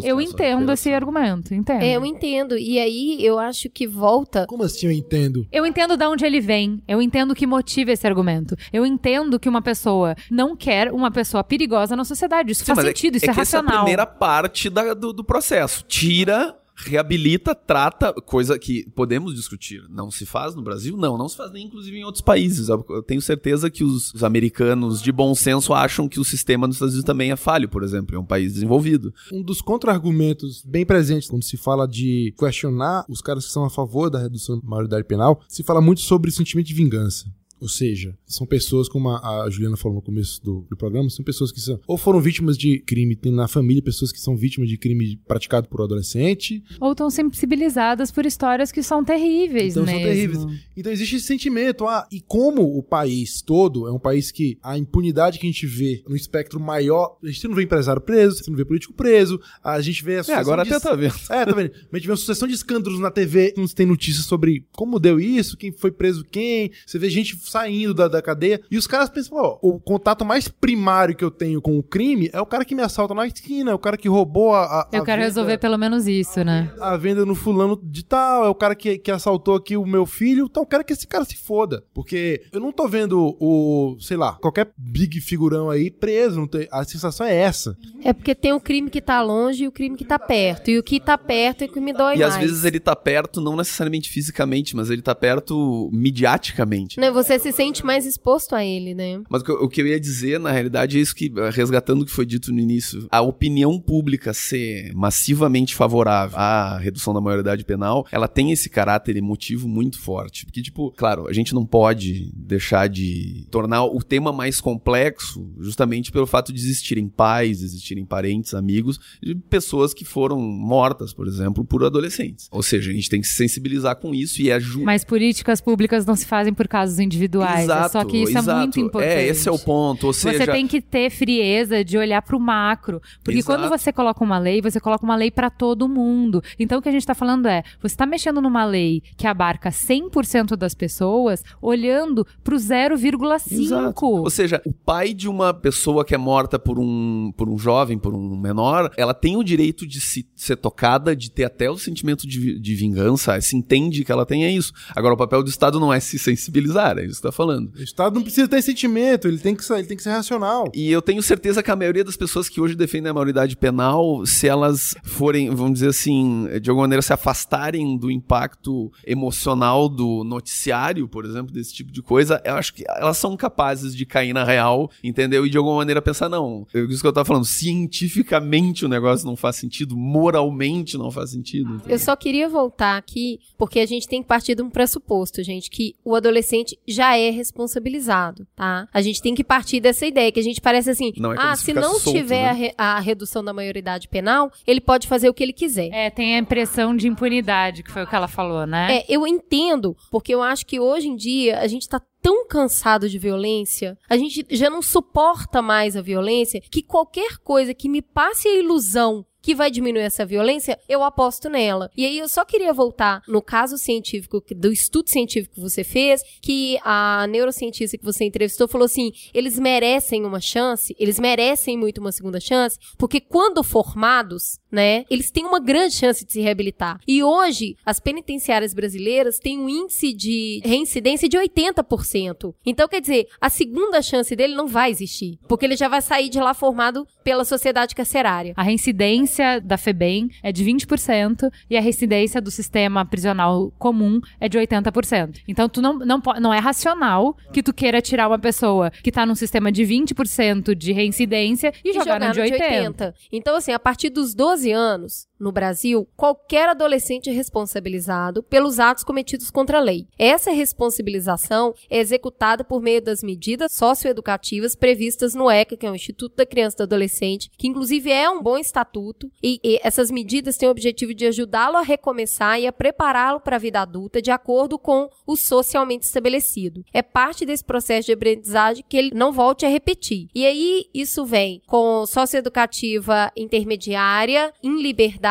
Eu entendo esse argumento, entendo. É, eu entendo. E aí eu acho que volta. Como assim eu entendo? Eu entendo de onde ele vem. Eu entendo o que motiva esse argumento. Eu entendo que uma pessoa não quer uma pessoa perigosa na sociedade. Isso Sim, faz é- sentido, isso é é, que essa é a racional. primeira parte da- do, do processo. Tira, reabilita, trata, coisa que podemos discutir. Não se faz no Brasil? Não, não se faz nem inclusive em outros países. Eu tenho certeza que os, os americanos de bom senso acham que o sistema nos Estados Unidos também é falho, por exemplo, é um país desenvolvido. Um dos contra-argumentos bem presentes quando se fala de questionar os caras que são a favor da redução da maioridade penal, se fala muito sobre sentimento de vingança. Ou seja, são pessoas, como a, Juliana falou no começo do, do programa, são pessoas que são, ou foram vítimas de crime, tem na família pessoas que são vítimas de crime praticado por adolescente. Ou estão sensibilizadas por histórias que são terríveis Então são mesmo. terríveis. Então existe esse sentimento. Ah, e como o país todo é um país que a impunidade que a gente vê no espectro maior, a gente não vê empresário preso, você não vê político preso, a gente vê a É, agora de até tá vendo. é, tá vendo? A gente vê uma sucessão de escândalos na TV, não se tem notícias sobre como deu isso, quem foi preso quem. Você vê gente saindo da, da cadeia. E os caras pensam, ó, o contato mais primário que eu tenho com o crime é o cara que me assalta na esquina, é o cara que roubou a. a Eu a quero venda- resolver pelo menos isso, né? a venda no fulano de tal, é o cara que, que assaltou aqui o meu filho, então eu quero que esse cara se foda. Porque eu não tô vendo o, sei lá, qualquer big figurão aí preso, não tem- a sensação é essa. É porque tem o crime que tá longe e o crime que tá perto. E o que tá perto é o que me dói E mais. às vezes ele tá perto, não necessariamente fisicamente, mas ele tá perto midiaticamente. Né, Você se sente mais exposto a ele, né? Mas o que, eu, o que eu ia dizer, na realidade, é isso que, resgatando o que foi dito no início, a opinião pública ser massivamente favorável à redução da maioridade penal, ela tem esse caráter emotivo muito forte. Porque, tipo, claro, a gente não pode deixar de tornar o tema mais complexo justamente pelo fato de existirem pais, existirem parentes, amigos, de pessoas que foram mortas, por exemplo, por adolescentes. Ou seja, a gente tem que se sensibilizar com isso e ajudar. Mas políticas públicas não se fazem por casos individuais. É só que isso é muito importante. É, esse é o ponto. Ou seja, Você tem que ter frieza de olhar pro macro. Porque Exato. quando você coloca uma lei, você coloca uma lei para todo mundo. Então o que a gente tá falando é, você tá mexendo numa lei que abarca 100% das pessoas, olhando pro 0,5. Ou seja, o pai de uma pessoa que é morta por um, por um jovem, por um menor, ela tem o direito de se, ser tocada, de ter até o sentimento de, de vingança, se entende que ela tenha isso. Agora, o papel do Estado não é se sensibilizar, é isso que você tá falando. O Estado não precisa ter sentimento, ele tem que, ser- ele tem que ser racional. E eu tenho certeza que a maioria das pessoas que hoje defendem a maioridade penal, se elas forem, vamos dizer assim, de alguma maneira se afastarem do impacto emocional do noticiário, por exemplo, desse tipo de coisa, eu acho que elas são capazes de cair na real, entendeu? E de alguma maneira pensar, não, eu- isso que eu tava falando, cientificamente o negócio não faz sentido, moralmente não faz sentido. entendeu? Eu só queria voltar aqui, porque a gente tem que partir de um pressuposto, gente, que o adolescente já é responsabilizado, tá? A gente tem que partir dessa ideia, que a gente parece assim, Não é ah, se se não solto, tiver né? a, re- a redução da maioridade penal, ele pode fazer o que ele quiser. É, tem a impressão de impunidade, que foi o que ela falou, né? É, eu entendo, porque eu acho que hoje em dia a gente tá tão cansado de violência, a gente já não suporta mais a violência, que qualquer coisa que me passe a ilusão que vai diminuir essa violência, eu aposto nela. E aí eu só queria voltar no caso científico, do estudo científico que você fez, que a neurocientista que você entrevistou falou assim: eles merecem uma chance, eles merecem muito uma segunda chance, porque quando formados, né, eles têm uma grande chance de se reabilitar. E hoje, as penitenciárias brasileiras têm um índice de reincidência de 80%. Então, quer dizer, a segunda chance dele não vai existir, porque ele já vai sair de lá formado pela sociedade carcerária. A reincidência da FEBEM é de 20% e a reincidência do sistema prisional comum é de 80%. Então, tu não, não, não é racional que tu queira tirar uma pessoa que tá num sistema de 20% de reincidência e, e jogar no de 80%. Então, assim, a partir dos 12 anos, no Brasil, qualquer adolescente é responsabilizado pelos atos cometidos contra a lei. Essa responsabilização é executada por meio das medidas socioeducativas previstas no ECA, que é o Instituto da Criança e do Adolescente, que inclusive é um bom estatuto, e, e essas medidas têm o objetivo de ajudá-lo a recomeçar e a prepará-lo para a vida adulta de acordo com o socialmente estabelecido. É parte desse processo de aprendizagem que ele não volte a repetir. E aí isso vem com socioeducativa intermediária, em liberdade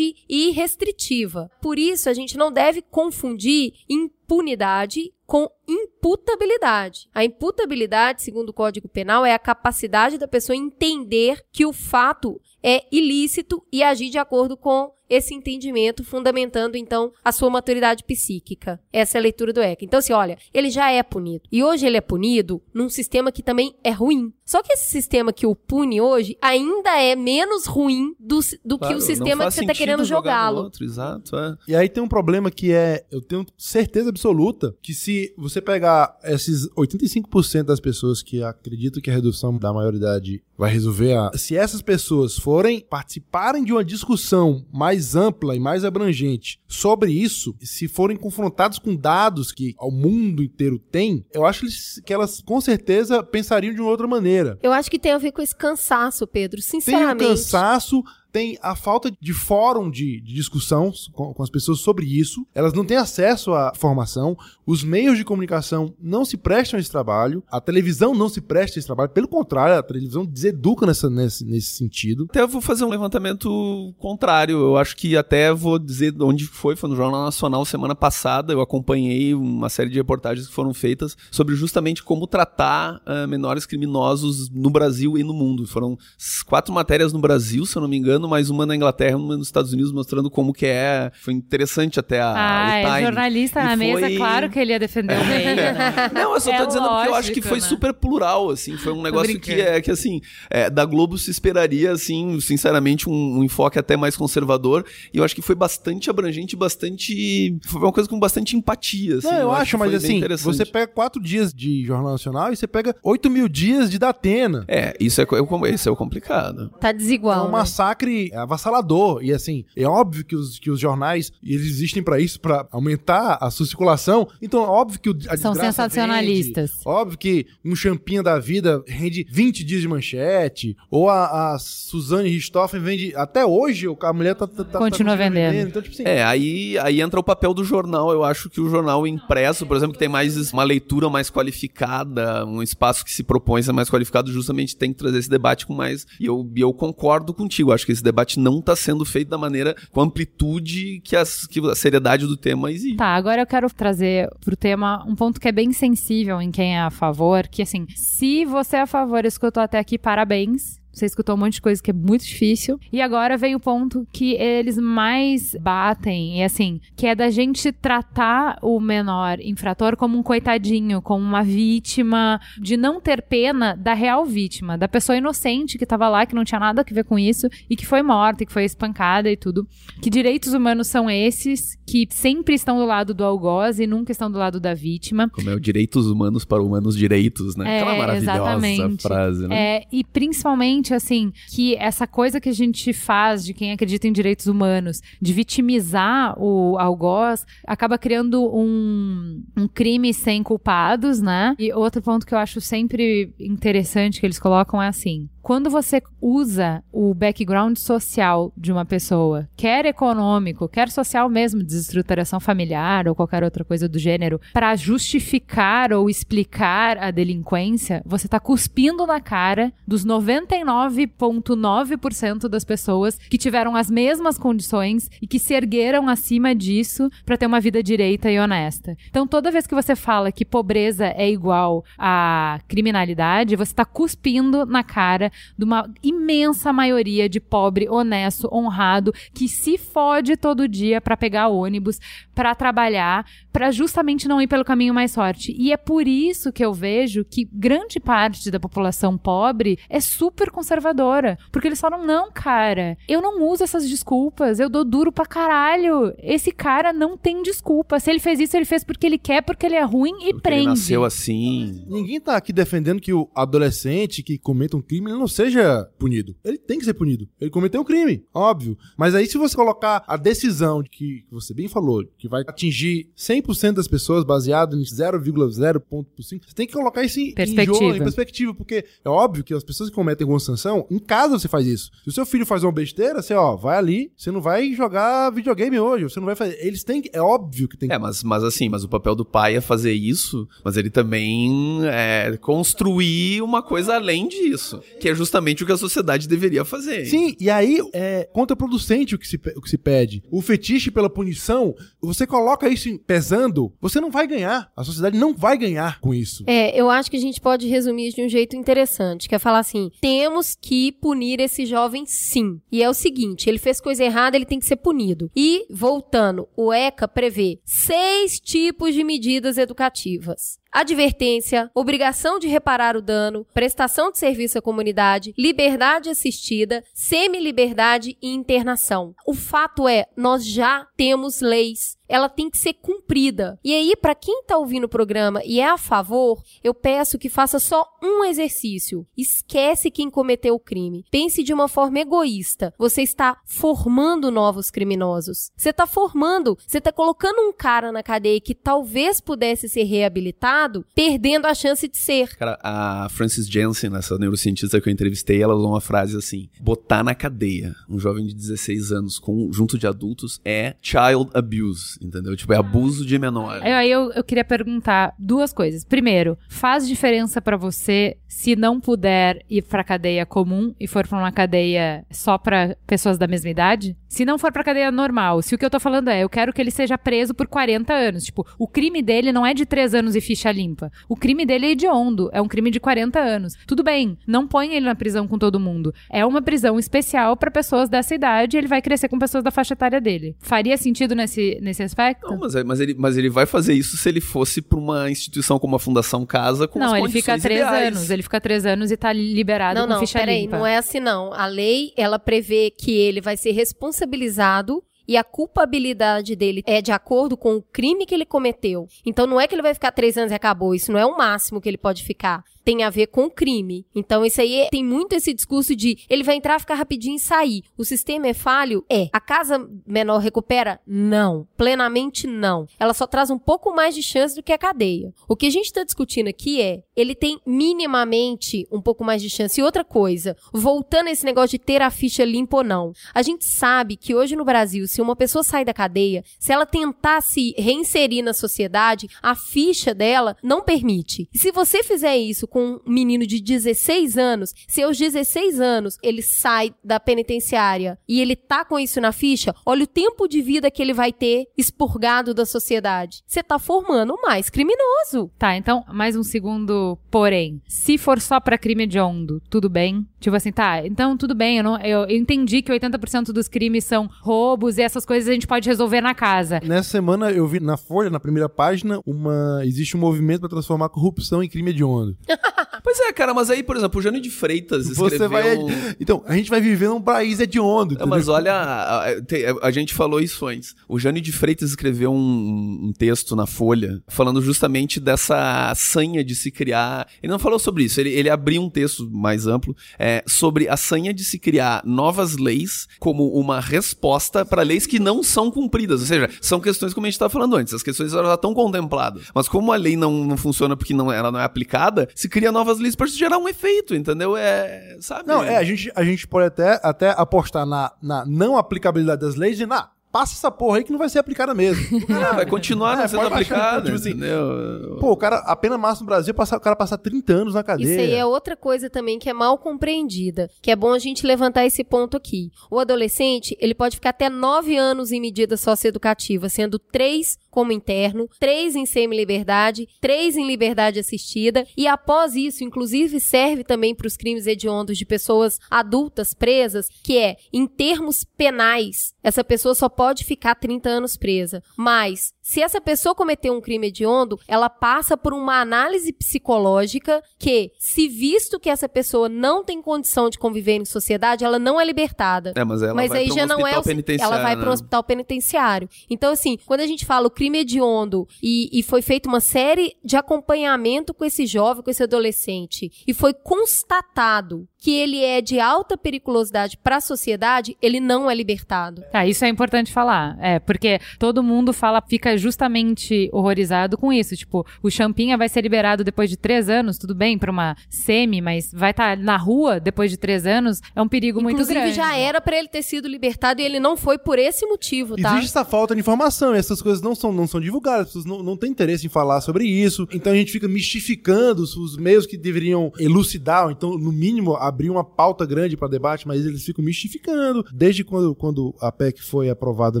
e restritiva. Por isso a gente não deve confundir impunidade com imputabilidade. A imputabilidade, segundo o Código Penal, é a capacidade da pessoa entender que o fato é ilícito e agir de acordo com esse entendimento, fundamentando então a sua maturidade psíquica. Essa é a leitura do ECA. Então, assim, olha, ele já é punido. E hoje ele é punido num sistema que também é ruim. Só que esse sistema que o pune hoje ainda é menos ruim do, do que Claro, o não sistema que você está querendo jogá-lo. Exato, é. E aí tem um problema que é, eu tenho certeza absoluta que se você pegar esses 85% das pessoas que acreditam que a redução da maioridade vai resolver a, se essas pessoas forem participarem de uma discussão mais ampla e mais abrangente sobre isso, se forem confrontados com dados que o mundo inteiro tem, eu acho que elas com certeza pensariam de uma outra maneira. Eu acho que tem a ver com esse cansaço, Pedro. Tem um Sinceramente. cansaço, tem a falta de fórum de, de discussão com, com as pessoas sobre isso, elas não têm acesso à formação, os meios de comunicação não se prestam a esse trabalho, a televisão não se presta a esse trabalho, pelo contrário, a televisão deseduca nessa, nesse, nesse sentido. Até vou fazer um levantamento contrário, eu acho que até vou dizer onde foi, foi no Jornal Nacional semana passada, eu acompanhei uma série de reportagens que foram feitas sobre justamente como tratar uh, menores criminosos no Brasil e no mundo. Foram quatro matérias no Brasil, se eu não me engano, mais uma na Inglaterra, uma nos Estados Unidos, mostrando como que é. Foi interessante até a, ah, o é jornalista E na mesa, foi- claro que ele ia defender o meio. né? Não, eu só tô É dizendo porque eu acho que lógico, foi né? super plural, assim, foi um negócio que é que assim, é, da Globo se esperaria assim, sinceramente, um, um enfoque até mais conservador, e eu acho que foi bastante abrangente, bastante, foi uma coisa com bastante empatia, assim. Não, eu, acho, que mas assim, você pega quatro dias de Jornal Nacional e você pega 8 mil dias de Datena. É, isso é, co- é, o- é o complicado. Tá É desigual. um né? massacre avassalador. E assim, é óbvio que os, que os jornais eles existem pra isso, pra aumentar a sua circulação. Então é óbvio que o, a São sensacionalistas. vende. Óbvio que um champinha da vida rende 20 dias de manchete. Ou a, a Suzane Richthofen vende. Até hoje, a mulher tá. tá- tá- Continua tá vendendo. Então, tipo assim. É, aí, aí entra o papel do jornal. Eu acho que o jornal impresso, por exemplo, que tem mais uma leitura mais qualificada, um espaço que se propõe a ser mais qualificado, justamente tem que trazer esse debate com mais. E eu, e eu concordo contigo. Acho que esse debate não está sendo feito da maneira, com amplitude que, as, que a seriedade do tema exige. Tá, agora eu quero trazer pro tema um ponto que é bem sensível em quem é a favor, que assim, se você é a favor escutou até aqui, parabéns. Você escutou um monte de coisa que é muito difícil. E agora vem o ponto que eles mais batem, e assim, que é da gente tratar o menor infrator como um coitadinho, como uma vítima, de não ter pena da real vítima, da pessoa inocente que tava lá, que não tinha nada a ver com isso, e que foi morta, e que foi espancada e tudo. Que direitos humanos são esses que sempre estão do lado do algoz e nunca estão do lado da vítima. Como é o direitos humanos para humanos direitos, né? É, Aquela maravilhosa exatamente. frase, né? É, e principalmente, assim, que essa coisa que a gente faz de quem acredita em direitos humanos, de vitimizar o algoz, acaba criando um, um crime sem culpados, né? E outro ponto que eu acho sempre interessante que eles colocam é assim. Quando você usa o background social de uma pessoa, quer econômico, quer social mesmo, desestruturação familiar ou qualquer outra coisa do gênero, para justificar ou explicar a delinquência, você tá cuspindo na cara dos 99,9% das pessoas que tiveram as mesmas condições e que se ergueram acima disso para ter uma vida direita e honesta. Então, toda vez que você fala que pobreza é igual a criminalidade, você tá cuspindo na cara de uma imensa maioria de pobre, honesto, honrado, que se fode todo dia para pegar ônibus, para trabalhar, para justamente não ir pelo caminho mais forte. E é por isso que eu vejo que grande parte da população pobre é super conservadora, porque eles falam: "Não, cara, eu não uso essas desculpas, eu dou duro pra caralho. Esse cara não tem desculpa. Se ele fez isso, ele fez porque ele quer, porque ele é ruim e Porque prende." ele nasceu assim. Ninguém tá aqui defendendo que o adolescente que cometa um crime ele não seja punido. Ele tem que ser punido. Ele cometeu um crime, óbvio. Mas aí se você colocar a decisão de que que você bem falou, que vai atingir 100% das pessoas baseado em 0,0.5, você tem que colocar isso em, em Perspectiva. jogo, em perspectiva, porque é óbvio que as pessoas que cometem alguma sanção, em casa você faz isso. Se o seu filho faz uma besteira, você, ó, vai ali, você não vai jogar videogame hoje, você não vai fazer. Eles têm que, é óbvio que tem que É, mas, mas assim, mas o papel do pai é fazer isso, mas ele também é construir uma coisa além disso, que é justamente o que a sociedade deveria fazer. Sim, e aí é contraproducente o que, se, o que se pede. O fetiche pela punição, você coloca isso em- pesando, você não vai ganhar. A sociedade não vai ganhar com isso. É, eu acho que a gente pode resumir isso de um jeito interessante, que é falar assim: temos que punir esse jovem sim. E é o seguinte, ele fez coisa errada, ele tem que ser punido. E, voltando, o ECA prevê seis tipos de medidas educativas. Advertência, obrigação de reparar o dano, prestação de serviço à comunidade, liberdade assistida, semi-liberdade e internação. O fato é, nós já temos leis ela tem que ser cumprida. E aí, para quem tá ouvindo o programa e é a favor, eu peço que faça só um exercício. Esquece quem cometeu o crime. Pense de uma forma egoísta. Você está formando novos criminosos. Você está formando, você está colocando um cara na cadeia que talvez pudesse ser reabilitado, perdendo a chance de ser. Cara, a Frances Jensen, essa neurocientista que eu entrevistei, ela usou uma frase assim: botar na cadeia um jovem de 16 anos com, junto de adultos é child abuse, entendeu? Tipo, é abuso de menor. Aí eu, eu queria perguntar duas coisas. Primeiro, faz diferença pra você se não puder ir pra cadeia comum e for pra uma cadeia só pra pessoas da mesma idade? Se não for pra cadeia normal, se o que eu tô falando é, eu quero que ele seja preso por 40 anos. Tipo, o crime dele não é de 3 anos e ficha limpa. O crime dele é hediondo, é um crime de 40 anos. Tudo bem, não põe ele na prisão com todo mundo. É uma prisão especial pra pessoas dessa idade e ele vai crescer com pessoas da faixa etária dele. Faria sentido nesse, nesse aspecto? Não, mas, é- mas ele, mas ele vai fazer isso se ele fosse pra uma instituição como a Fundação Casa com não, as ele fica condições três ideais. anos. Ele fica três anos e tá liberado Não, com não, ficha peraí, limpa. não é assim não. A lei, ela prevê que ele vai ser responsabilizado e a culpabilidade dele é de acordo com o crime que ele cometeu. Então não é que ele vai ficar três anos e acabou. Isso não é o máximo que ele pode ficar. Tem a ver com crime. Então, isso aí tem muito esse discurso de ele vai entrar, ficar rapidinho e sair. O sistema é falho? É. A casa menor recupera? Não. Plenamente não. Ela só traz um pouco mais de chance do que a cadeia. O que a gente está discutindo aqui é ele tem minimamente um pouco mais de chance. E outra coisa, voltando a esse negócio de ter a ficha limpa ou não. A gente sabe que hoje no Brasil, se uma pessoa sai da cadeia, se ela tentar se reinserir na sociedade, a ficha dela não permite. E se você fizer isso com um menino de 16 anos, se aos 16 anos ele sai da penitenciária e ele tá com isso na ficha, olha o tempo de vida que ele vai ter expurgado da sociedade. Você tá formando mais criminoso. Tá, então, mais um segundo, porém. Se for só pra crime hediondo, tudo bem? Tipo assim, tá, então tudo bem, eu, não, eu, eu entendi que 80% dos crimes são roubos e essas coisas a gente pode resolver na casa. Nessa semana eu vi na Folha, na primeira página, uma existe um movimento para transformar corrupção em crime hediondo. Pois é, cara, mas aí, por exemplo, o Jânio de Freitas escreveu... Você vai Então, a gente vai viver num país hediondo. É, mas olha, a, a- te- a gente falou isso antes. O Jânio de Freitas escreveu um, um texto na Folha falando justamente dessa sanha de se criar. Ele não falou sobre isso, ele, ele abriu um texto mais amplo é, sobre a sanha de se criar novas leis como uma resposta para leis que não são cumpridas. Ou seja, são questões como a gente estava falando antes. As questões já estão contempladas. Mas como a lei não, não funciona porque não, ela não é aplicada, se cria novas leis para gerar um efeito, entendeu? É. Sabe? Não, é, a gente, a gente pode até, até apostar na, na não aplicabilidade das leis e na passa essa porra aí que não vai ser aplicada mesmo. Ah, vai continuar não É, sendo aplicada, tipo assim, entendeu? Pô, o cara, a pena máxima no Brasil é passar, o cara passar 30 anos na cadeia. Isso aí é outra coisa também que é mal compreendida, que é bom a gente levantar esse ponto aqui. O adolescente, ele pode ficar até nove anos em medida socioeducativa, sendo três como interno, três em semi-liberdade, três em liberdade assistida, e após isso, inclusive, serve também para os crimes hediondos de pessoas adultas presas, que é, em termos penais, essa pessoa só pode ficar 30 anos presa. Mas, se essa pessoa cometer um crime hediondo, ela passa por uma análise psicológica que, se visto que essa pessoa não tem condição de conviver em sociedade, ela não é libertada. É, mas ela Mas vai aí pra um já não é hospital o. penitenciário, Ela vai para né? um hospital penitenciário. Então, assim, quando a gente fala o crime hediondo e, e foi feita uma série de acompanhamento com esse jovem, com esse adolescente, e foi constatado que ele é de alta periculosidade para a sociedade, ele não é libertado. Tá, isso é importante falar. É, porque todo mundo fala, fica justamente horrorizado com isso. Tipo, o Champinha vai ser liberado depois de três anos, tudo bem, pra uma semi, mas vai estar na rua depois de três anos, é um perigo muito Inclusive, grande. já era para ele ter sido libertado e ele não foi por esse motivo, tá? Existe essa falta de informação, essas coisas não são, não são divulgadas, as pessoas não, não têm interesse em falar sobre isso. Então a gente fica mistificando os, os meios que deveriam elucidar, ou então, no mínimo, abrir uma pauta grande para debate, mas eles ficam mistificando. Desde quando, quando a PEC foi aprovada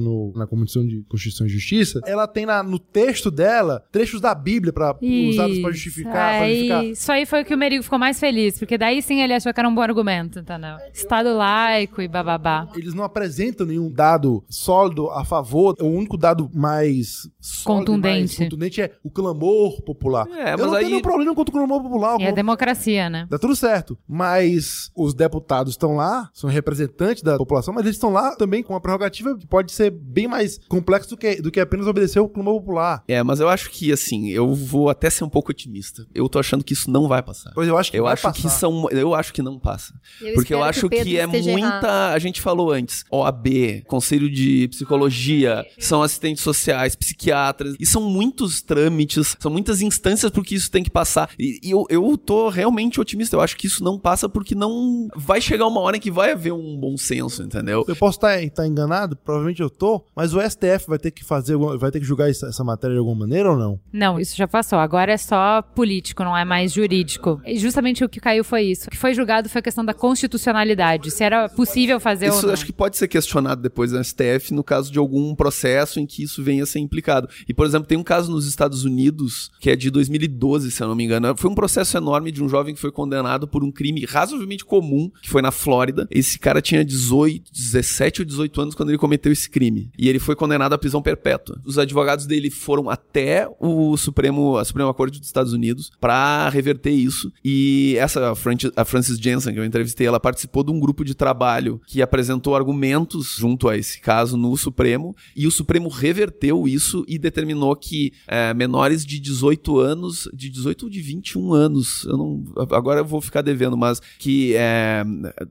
no- na Comissão de Constituição e Justiça, ela tem na- no texto dela trechos da Bíblia pra, usados pra Isso. justificar, pra Aí, justificar. Isso aí foi o que o Merigo ficou mais feliz, porque daí sim ele achou que era um bom argumento, entendeu? Estado laico e bababá. Eles não apresentam nenhum dado sólido a favor. O único dado mais sólido e mais Contundente. contundente é o clamor popular. É, Eu mas não aí- tenho nenhum problema contra o clamor popular. E a democracia, né? Dá tudo certo. Mas os deputados estão lá, são representantes da população, mas eles estão lá também com uma prerrogativa que pode ser bem mais complexa do que, do que apenas obedecer o clamor popular. É, mas eu acho que, assim, eu vou até ser um pouco otimista. Eu tô achando que isso não vai passar. Pois eu acho que Eu vai acho passar. que são. Eu acho que não passa. Eu Porque eu acho Pedro que, é muita. errado. A gente falou antes: OAB, Conselho de Psicologia, são assistentes sociais, psiquiatras, e são muitos trâmites, são muitas instâncias por que isso tem que passar. E, e eu, eu tô realmente otimista. Eu acho que isso não passa porque não. Vai chegar uma hora em que vai haver um bom senso, entendeu? Eu posso estar enganado, provavelmente eu tô, mas o STF vai ter que fazer, vai ter que julgar essa, essa matéria de alguma maneira ou não? Não, isso já passou. Agora é só político, não é mais jurídico. E justamente o que caiu foi isso. O que foi julgado foi a questão da constitucionalidade. Se era possível fazer ou Isso não. acho que pode ser questionado depois no STF no caso de algum processo em que isso venha a ser implicado. E, por exemplo, tem um caso nos Estados Unidos, que é de 2012, se eu não me engano. Foi um processo enorme de um jovem que foi condenado por um crime razoavelmente comum, que foi na Flórida. Esse cara tinha 18, 17 ou 18 anos quando ele cometeu esse crime. E ele foi condenado à prisão perpétua. Os advogados dele foram até o Supremo, a Suprema Corte dos Estados Unidos para reverter isso. E essa, a Francis, Jensen, que eu entrevistei, ela participou de um grupo de trabalho que apresentou argumentos junto a esse caso no Supremo. E o Supremo reverteu isso e determinou que é, menores de 18 anos, de 18 ou de 21 anos, eu não, agora eu vou ficar devendo, mas que é,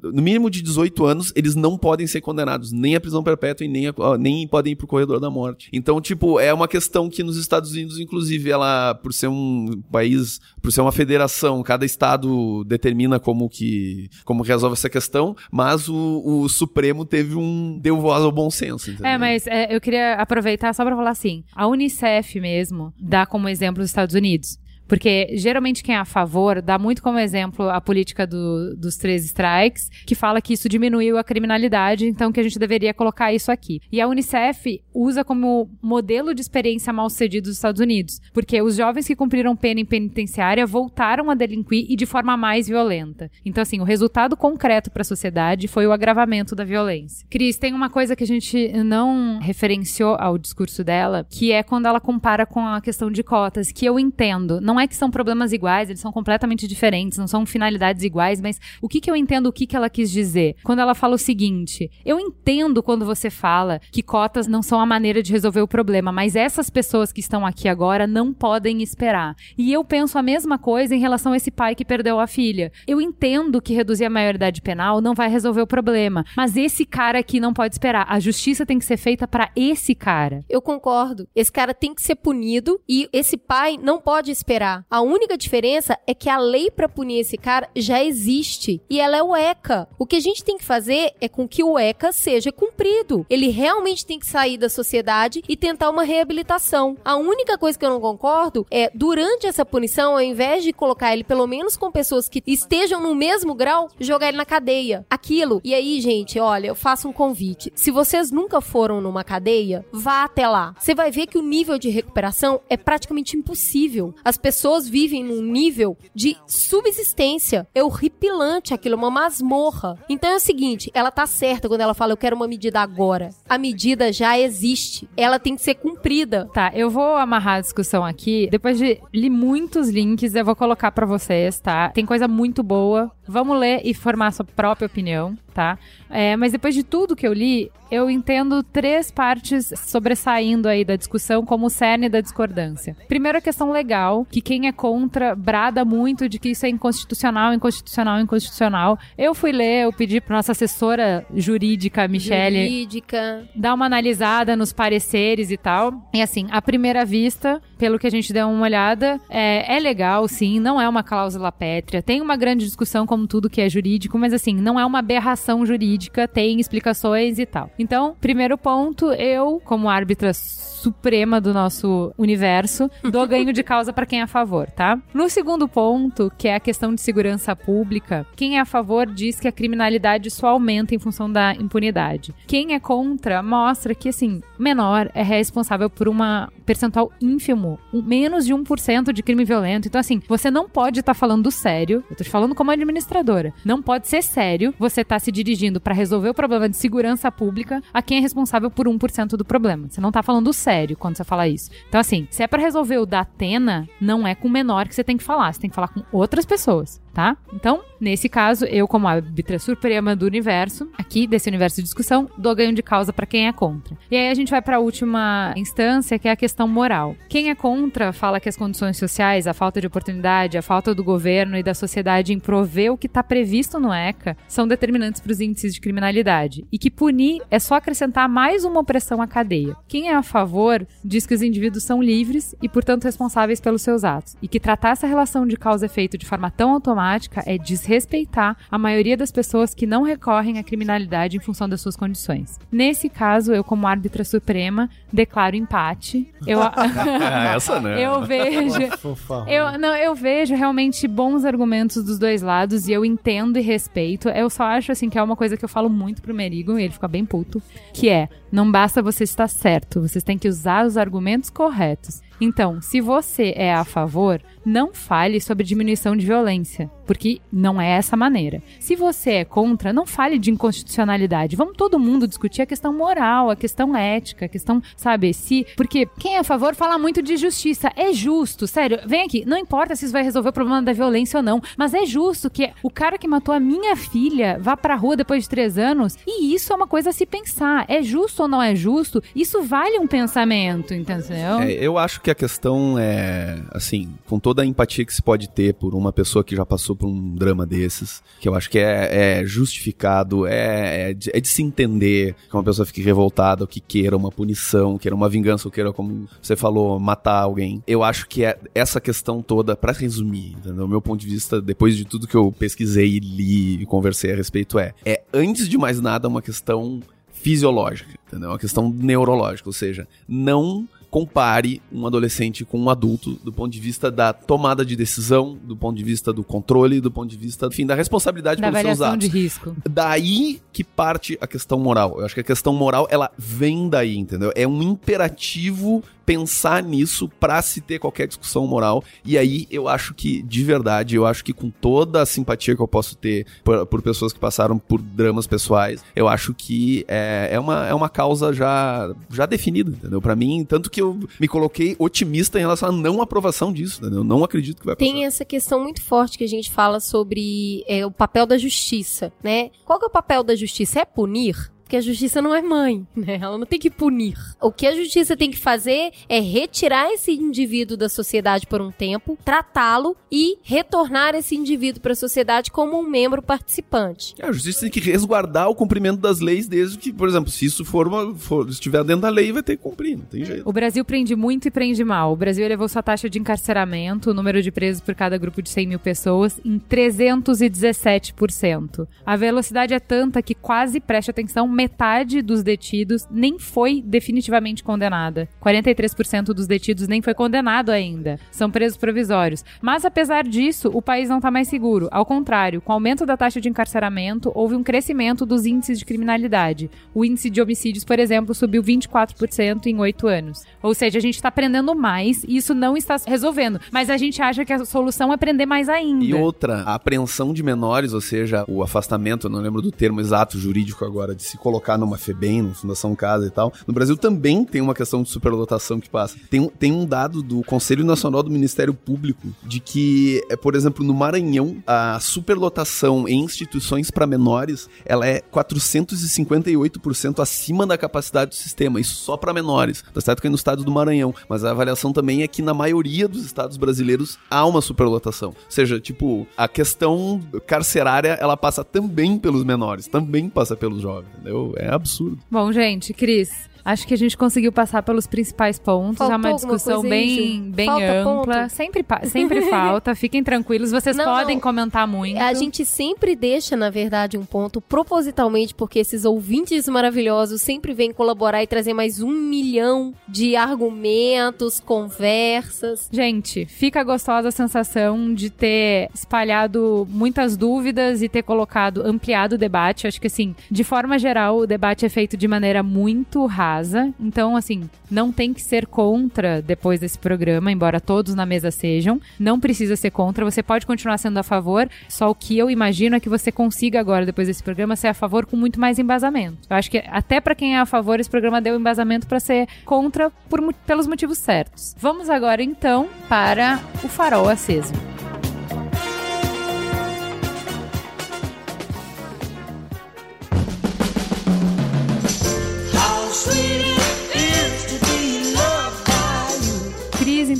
no mínimo de 18 anos, eles não podem ser condenados nem à prisão perpétua e nem, a- nem podem ir pro corredor da morte. Então, tipo, é uma questão que nos Estados Unidos, inclusive, ela, por ser um país, por ser uma federação, cada estado determina como que, como resolve essa questão, mas o, o Supremo teve um, deu voz ao bom senso, entendeu? É, mas é, eu queria aproveitar só pra falar assim: a Unicef mesmo dá como exemplo os Estados Unidos. Porque geralmente quem é a favor dá muito como exemplo a política do- dos três strikes, que fala que isso diminuiu a criminalidade, então que a gente deveria colocar isso aqui. E a Unicef usa como modelo de experiência mal sucedido dos Estados Unidos, porque os jovens que cumpriram pena em penitenciária voltaram a delinquir e de forma mais violenta. Então, assim, o resultado concreto para a sociedade foi o agravamento da violência. Cris, tem uma coisa que a gente não referenciou ao discurso dela, que é quando ela compara com a questão de cotas, que eu entendo. Não é que são problemas iguais, eles são completamente diferentes, não são finalidades iguais, mas o que, que eu entendo, o que, que ela quis dizer? Quando ela fala o seguinte: eu entendo quando você fala que cotas não são a maneira de resolver o problema, mas essas pessoas que estão aqui agora não podem esperar. E eu penso a mesma coisa em relação a esse pai que perdeu a filha. Eu entendo que reduzir a maioridade penal não vai resolver o problema, mas esse cara aqui não pode esperar. A justiça tem que ser feita para esse cara. Eu concordo. Esse cara tem que ser punido e esse pai não pode esperar. A única diferença é que a lei pra punir esse cara já existe e ela é o ECA. O que a gente tem que fazer é com que o ECA seja cumprido. Ele realmente tem que sair da sociedade e tentar uma reabilitação. A única coisa que eu não concordo é durante essa punição, ao invés de colocar ele pelo menos com pessoas que estejam no mesmo grau, jogar ele na cadeia. Aquilo. E aí, gente, olha, eu faço um convite. Se vocês nunca foram numa cadeia, vá até lá. Você vai ver que o nível de recuperação é praticamente impossível. As pessoas vivem num nível de subsistência. É horripilante aquilo, é uma masmorra. Então é o seguinte, ela tá certa quando ela fala eu quero uma medida agora. A medida já existe. Ela tem que ser cumprida. Tá, eu vou amarrar a discussão aqui. Depois de li muitos links, eu vou colocar pra vocês, tá? Tem coisa muito boa. Vamos ler e formar sua própria opinião, tá? É, mas depois de tudo que eu li, eu entendo três partes sobressaindo aí da discussão como o cerne da discordância. Primeiro, a questão legal, que quem é contra brada muito de que isso é inconstitucional, inconstitucional, inconstitucional. Eu fui ler, eu pedi pra nossa assessora jurídica, Michele, Jurídica. dar uma analisada nos pareceres e tal. E assim, à primeira vista, pelo que a gente deu uma olhada, é, é legal, sim, não é uma cláusula pétrea. Tem uma grande discussão como tudo que é jurídico, mas assim, não é uma aberração jurídica, tem explicações e tal. Então, primeiro ponto, eu, como árbitra suprema do nosso universo, dou ganho de causa para quem é a favor, tá? No segundo ponto, que é a questão de segurança pública, quem é a favor diz que a criminalidade só aumenta em função da impunidade. Quem é contra mostra que assim, menor é responsável por uma percentual ínfimo, menos de 1% de crime violento. Então, assim, você não pode estar falando sério. Eu tô te falando como administradora. Não pode ser sério você tá se dirigindo para resolver o problema de segurança pública a quem é responsável por 1% do problema. Você não tá falando sério quando você fala isso. Então, assim, se é para resolver o da Atena, não é com o menor que você tem que falar. Você tem que falar com outras pessoas, tá? Então, nesse caso, eu, como árbitra suprema do universo, aqui desse universo de discussão, dou ganho de causa para quem é contra. E aí a gente vai para a última instância, que é a questão moral. Quem é contra fala que as condições sociais, a falta de oportunidade, a falta do governo e da sociedade em prover o que está previsto no ECA são determinantes para os índices de criminalidade e que punir é só acrescentar mais uma opressão à cadeia. Quem é a favor diz que os indivíduos são livres e, portanto, responsáveis pelos seus atos e que tratar essa relação de causa e efeito de forma tão automática é desrespeitar a maioria das pessoas que não recorrem à criminalidade em função das suas condições. Nesse caso, eu, como árbitra suprema, declaro empate. Eu, Ah, essa não. eu vejo. Fofarrão. Eu, não, eu vejo realmente bons argumentos dos dois lados e eu entendo e respeito. Eu só acho assim que é uma coisa que eu falo muito pro Merigo e ele fica bem puto, que é, não basta você estar certo, vocês têm que usar os argumentos corretos. Então, se você é a favor, não fale sobre diminuição de violência, porque não é essa maneira. Se você é contra, não fale de inconstitucionalidade. Vamos todo mundo discutir a questão moral, a questão ética, a questão, sabe, se. Porque quem é a favor fala muito de justiça. É justo, sério. Vem aqui, não importa se isso vai resolver o problema da violência ou não, mas é justo que o cara que matou a minha filha vá pra rua depois de três anos, e isso é uma coisa a se pensar. É justo ou não é justo? Isso vale um pensamento, entendeu? É, eu acho que a questão é, assim, com toda a empatia que se pode ter por uma pessoa que já passou por um drama desses, que eu acho que é, é justificado, é, é, de, é de se entender que uma pessoa fique revoltada, ou que queira uma punição, queira uma vingança, ou queira, como você falou, matar alguém. Eu acho que é essa questão toda, pra resumir, entendeu? O meu ponto de vista, depois de tudo que eu pesquisei, li e conversei a respeito, é, é antes de mais nada uma questão fisiológica, entendeu? Uma questão neurológica, ou seja, não compare um adolescente com um adulto do ponto de vista da tomada de decisão, do ponto de vista do controle, do ponto de vista, enfim, da responsabilidade da pelos seus atos. de risco. Daí que parte a questão moral. Eu acho que a questão moral, ela vem daí, entendeu? É um imperativo pensar nisso pra se ter qualquer discussão moral. E aí eu acho que, de verdade, eu acho que com toda a simpatia que eu posso ter por, por pessoas que passaram por dramas pessoais, eu acho que é, é, uma, é uma causa já, já definida, entendeu? Pra mim, tanto que eu me coloquei otimista em relação à não aprovação disso, entendeu? Eu não acredito que vai passar. Tem essa questão muito forte que a gente fala sobre é, o papel da justiça, né? Qual é o papel da justiça? É punir? Porque a justiça não é mãe, né? Ela não tem que punir. O que a justiça tem que fazer é retirar esse indivíduo da sociedade por um tempo, tratá-lo e retornar esse indivíduo para a sociedade como um membro participante. É, A justiça tem que resguardar o cumprimento das leis desde que, por exemplo, se isso for, uma, for estiver dentro da lei, vai ter que cumprir, não tem jeito. O Brasil prende muito e prende mal. O Brasil elevou sua taxa de encarceramento, o número de presos por cada grupo de 100 mil pessoas, em 317%. A velocidade é tanta que quase, preste atenção, metade dos detidos nem foi definitivamente condenada. 43% dos detidos nem foi condenado ainda. São presos provisórios. Mas, apesar disso, o país não está mais seguro. Ao contrário, com o aumento da taxa de encarceramento, houve um crescimento dos índices de criminalidade. O índice de homicídios, por exemplo, subiu 24% em oito anos. Ou seja, a gente está prendendo mais e isso não está resolvendo. Mas a gente acha que a solução é prender mais ainda. E outra, a apreensão de menores, ou seja, o afastamento, não lembro do termo exato jurídico agora, de se colocar numa FEBEM, numa Fundação Casa e tal. No Brasil também tem uma questão de superlotação que passa. Tem, tem um dado do Conselho Nacional do Ministério Público de que, é, por exemplo, no Maranhão, a superlotação em instituições para menores, ela é 458% acima da capacidade do sistema, isso só para menores. Tá certo que é no estado do Maranhão, mas a avaliação também é que na maioria dos estados brasileiros há uma superlotação. Ou seja, tipo, a questão carcerária, ela passa também pelos menores, também passa pelos jovens, entendeu? É absurdo. Bom, gente, Cris, acho que a gente conseguiu passar pelos principais pontos. Faltou é uma discussão bem, bem Falta ampla. ponto? Sempre, sempre falta. Fiquem tranquilos. Vocês Não, podem não. comentar muito. A gente sempre deixa, na verdade, um ponto propositalmente, porque esses ouvintes maravilhosos sempre vêm colaborar e trazer mais um milhão de argumentos, conversas. Gente, fica gostosa a sensação de ter espalhado muitas dúvidas e ter colocado, ampliado o debate. Acho que, assim, de forma geral, o debate é feito de maneira muito rápida. Casa. Então, assim, não tem que ser contra depois desse programa, embora todos na mesa sejam. Não precisa ser contra, você pode continuar sendo a favor. Só o que eu imagino é que você consiga agora, depois desse programa, ser a favor com muito mais embasamento. Eu acho que até para quem é a favor, esse programa deu embasamento para ser contra por, pelos motivos certos. Vamos agora então para o farol aceso.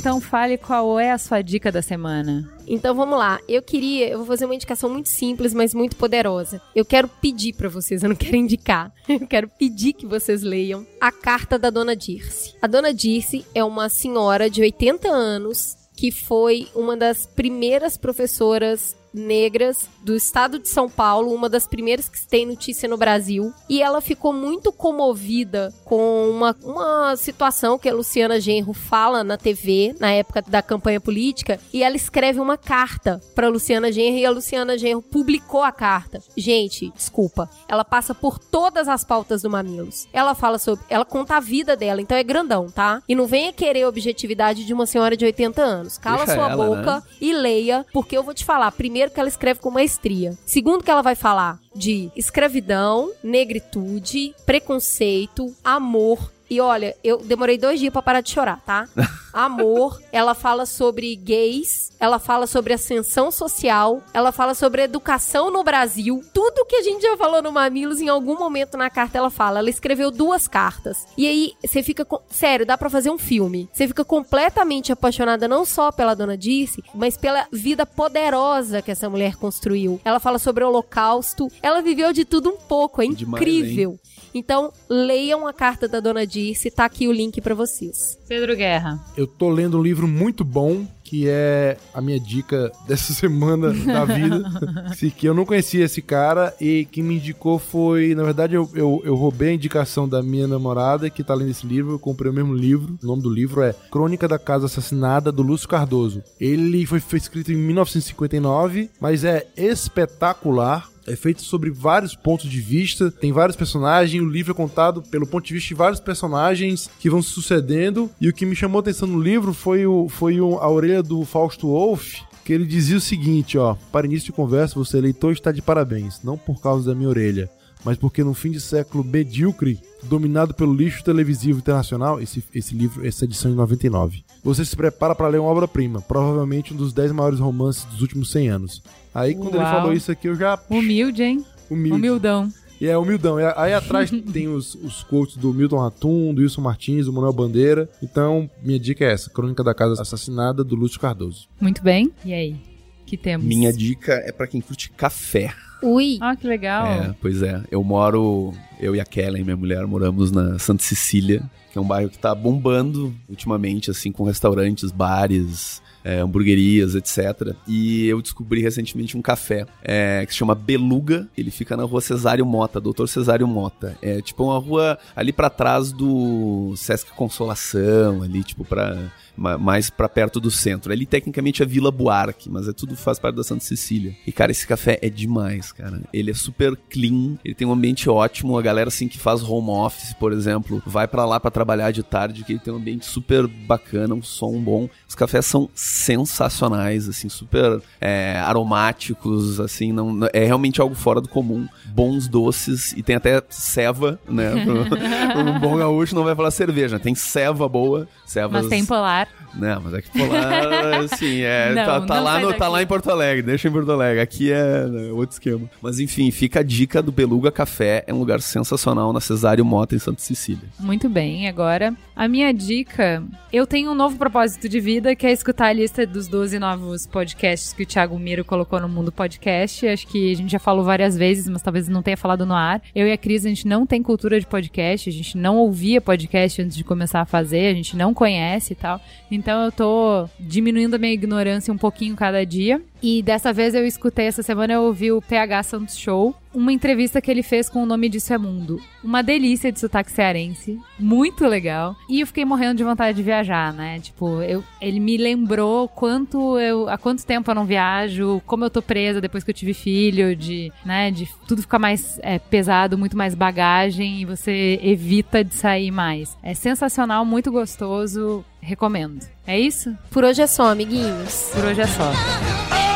Então fale qual é a sua dica da semana. Então vamos lá. Eu queria, eu vou fazer uma indicação muito simples, mas muito poderosa. Eu quero pedir para vocês, eu não quero indicar. Eu quero pedir que vocês leiam a carta da Dona Dirce. A Dona Dirce é uma senhora de 80 anos que foi uma das primeiras professoras negras do estado de São Paulo, uma das primeiras que tem notícia no Brasil. E ela ficou muito comovida com uma, uma situação que a Luciana Genro fala na TV, na época da campanha política, e ela escreve uma carta para Luciana Genro e a Luciana Genro publicou a carta. Gente, desculpa, ela passa por todas as pautas do Mamilos. Ela fala sobre, ela conta a vida dela, então é grandão, tá? E não venha querer objetividade de uma senhora de 80 anos. Cala Deixa sua ela, boca né? e leia, porque eu vou te falar, primeiro que ela escreve com maestria. Segundo que ela vai falar de escravidão, negritude, preconceito, amor. E olha, eu demorei dois dias pra parar de chorar, tá? Amor, ela fala sobre gays, ela fala sobre ascensão social, ela fala sobre educação no Brasil. Tudo que a gente já falou no Mamilos, em algum momento na carta ela fala. Ela escreveu duas cartas. E aí, você fica. com- Sério, dá pra fazer um filme. Você fica completamente apaixonada não só pela Dona Dirce, mas pela vida poderosa que essa mulher construiu. Ela fala sobre o Holocausto. Ela viveu de tudo um pouco. É Demais, incrível. Então, leiam a carta da Dona Dirce, tá aqui o link pra vocês. Pedro Guerra. Eu tô lendo um livro muito bom, que é a minha dica dessa semana da vida. Que eu não conhecia esse cara e quem me indicou foi, na verdade, eu, eu, eu roubei a indicação da minha namorada que tá lendo esse livro. Eu comprei o mesmo livro. O nome do livro é Crônica da Casa Assassinada do Lúcio Cardoso. Ele foi, foi escrito em 1959, mas é espetacular. É feito sobre vários pontos de vista, tem vários personagens, o livro é contado pelo ponto de vista de vários personagens que vão se sucedendo. E o que me chamou a atenção no livro foi, o, foi o- a orelha do Fausto Wolff, que ele dizia o seguinte, ó: Para início de conversa, você leitor está de parabéns, não por causa da minha orelha, mas porque no fim de século medíocre, dominado pelo lixo televisivo internacional, esse, esse livro, essa edição de 99, você se prepara para ler uma obra-prima, provavelmente um dos 10 maiores romances dos últimos 100 anos. Aí quando ele Uau. falou isso aqui, eu já Humilde, hein? humilde. Humildão. E é humildão. E aí atrás tem os, os quotes do Milton Ratum, do Wilson Martins, do Manuel Bandeira. Então, minha dica é essa: Crônica da Casa Assassinada do Lúcio Cardoso. Muito bem. E aí? Que temos? Minha dica é pra quem curte café. Ui, Ah, que legal. É, pois é. Eu moro, eu e a Kellen, minha mulher, moramos na Santa Cecília, que é um bairro que tá bombando ultimamente, assim, com restaurantes, bares, é, hamburguerias, etc. E eu descobri recentemente um café é, que se chama Beluga. Ele fica na rua Cesário Mota, Doutor Cesário Mota. É tipo uma rua ali pra trás do Sesc Consolação, ali, tipo, pra mais pra perto do centro. Ali tecnicamente é Vila Buarque, mas é tudo faz parte da Santa Cecília. E cara, esse café é demais, cara. Ele é super clean, ele tem um ambiente ótimo. A galera assim que faz home office, por exemplo, vai pra lá pra trabalhar de tarde, que ele tem um ambiente super bacana, um som bom. Os cafés são sensacionais, assim, super é, aromáticos, assim, não- é realmente algo fora do comum. Bons doces e tem até ceva, né? um bom gaúcho não vai falar cerveja, tem ceva boa, cevas Mas tem polar. Não, mas é que polar, assim, é, Não, tá, tá não lá no, tá lá em Porto Alegre, deixa em Porto Alegre. Aqui é né, outro esquema. Mas enfim, fica a dica do Beluga Café, é um lugar sensacional na Cesário Mota, em Santa Cecília. Muito bem, agora a minha dica. Eu tenho um novo propósito de vida que é escutar a lista dos 12 novos podcasts que o Thiago Miro colocou no Mundo Podcast. Acho que a gente já falou várias vezes, mas talvez não tenha falado no ar. Eu e a Cris, a gente não tem cultura de podcast, a gente não ouvia podcast antes de começar a fazer, a gente não conhece e tal. Então eu tô diminuindo a minha ignorância um pouquinho cada dia. E dessa vez eu escutei, essa semana eu ouvi o PH Santos Show, uma entrevista que ele fez com o nome disso é Mundo. Uma delícia de sotaque cearense, muito legal. E eu fiquei morrendo de vontade de viajar, né? Tipo, eu, ele me lembrou quanto eu, há quanto tempo eu não viajo, como eu tô presa depois que eu tive filho, de, né, de tudo ficar mais é, pesado, muito mais bagagem e você evita de sair mais. É sensacional, muito gostoso, recomendo. É isso? Por hoje é só, amiguinhos. Por hoje é só.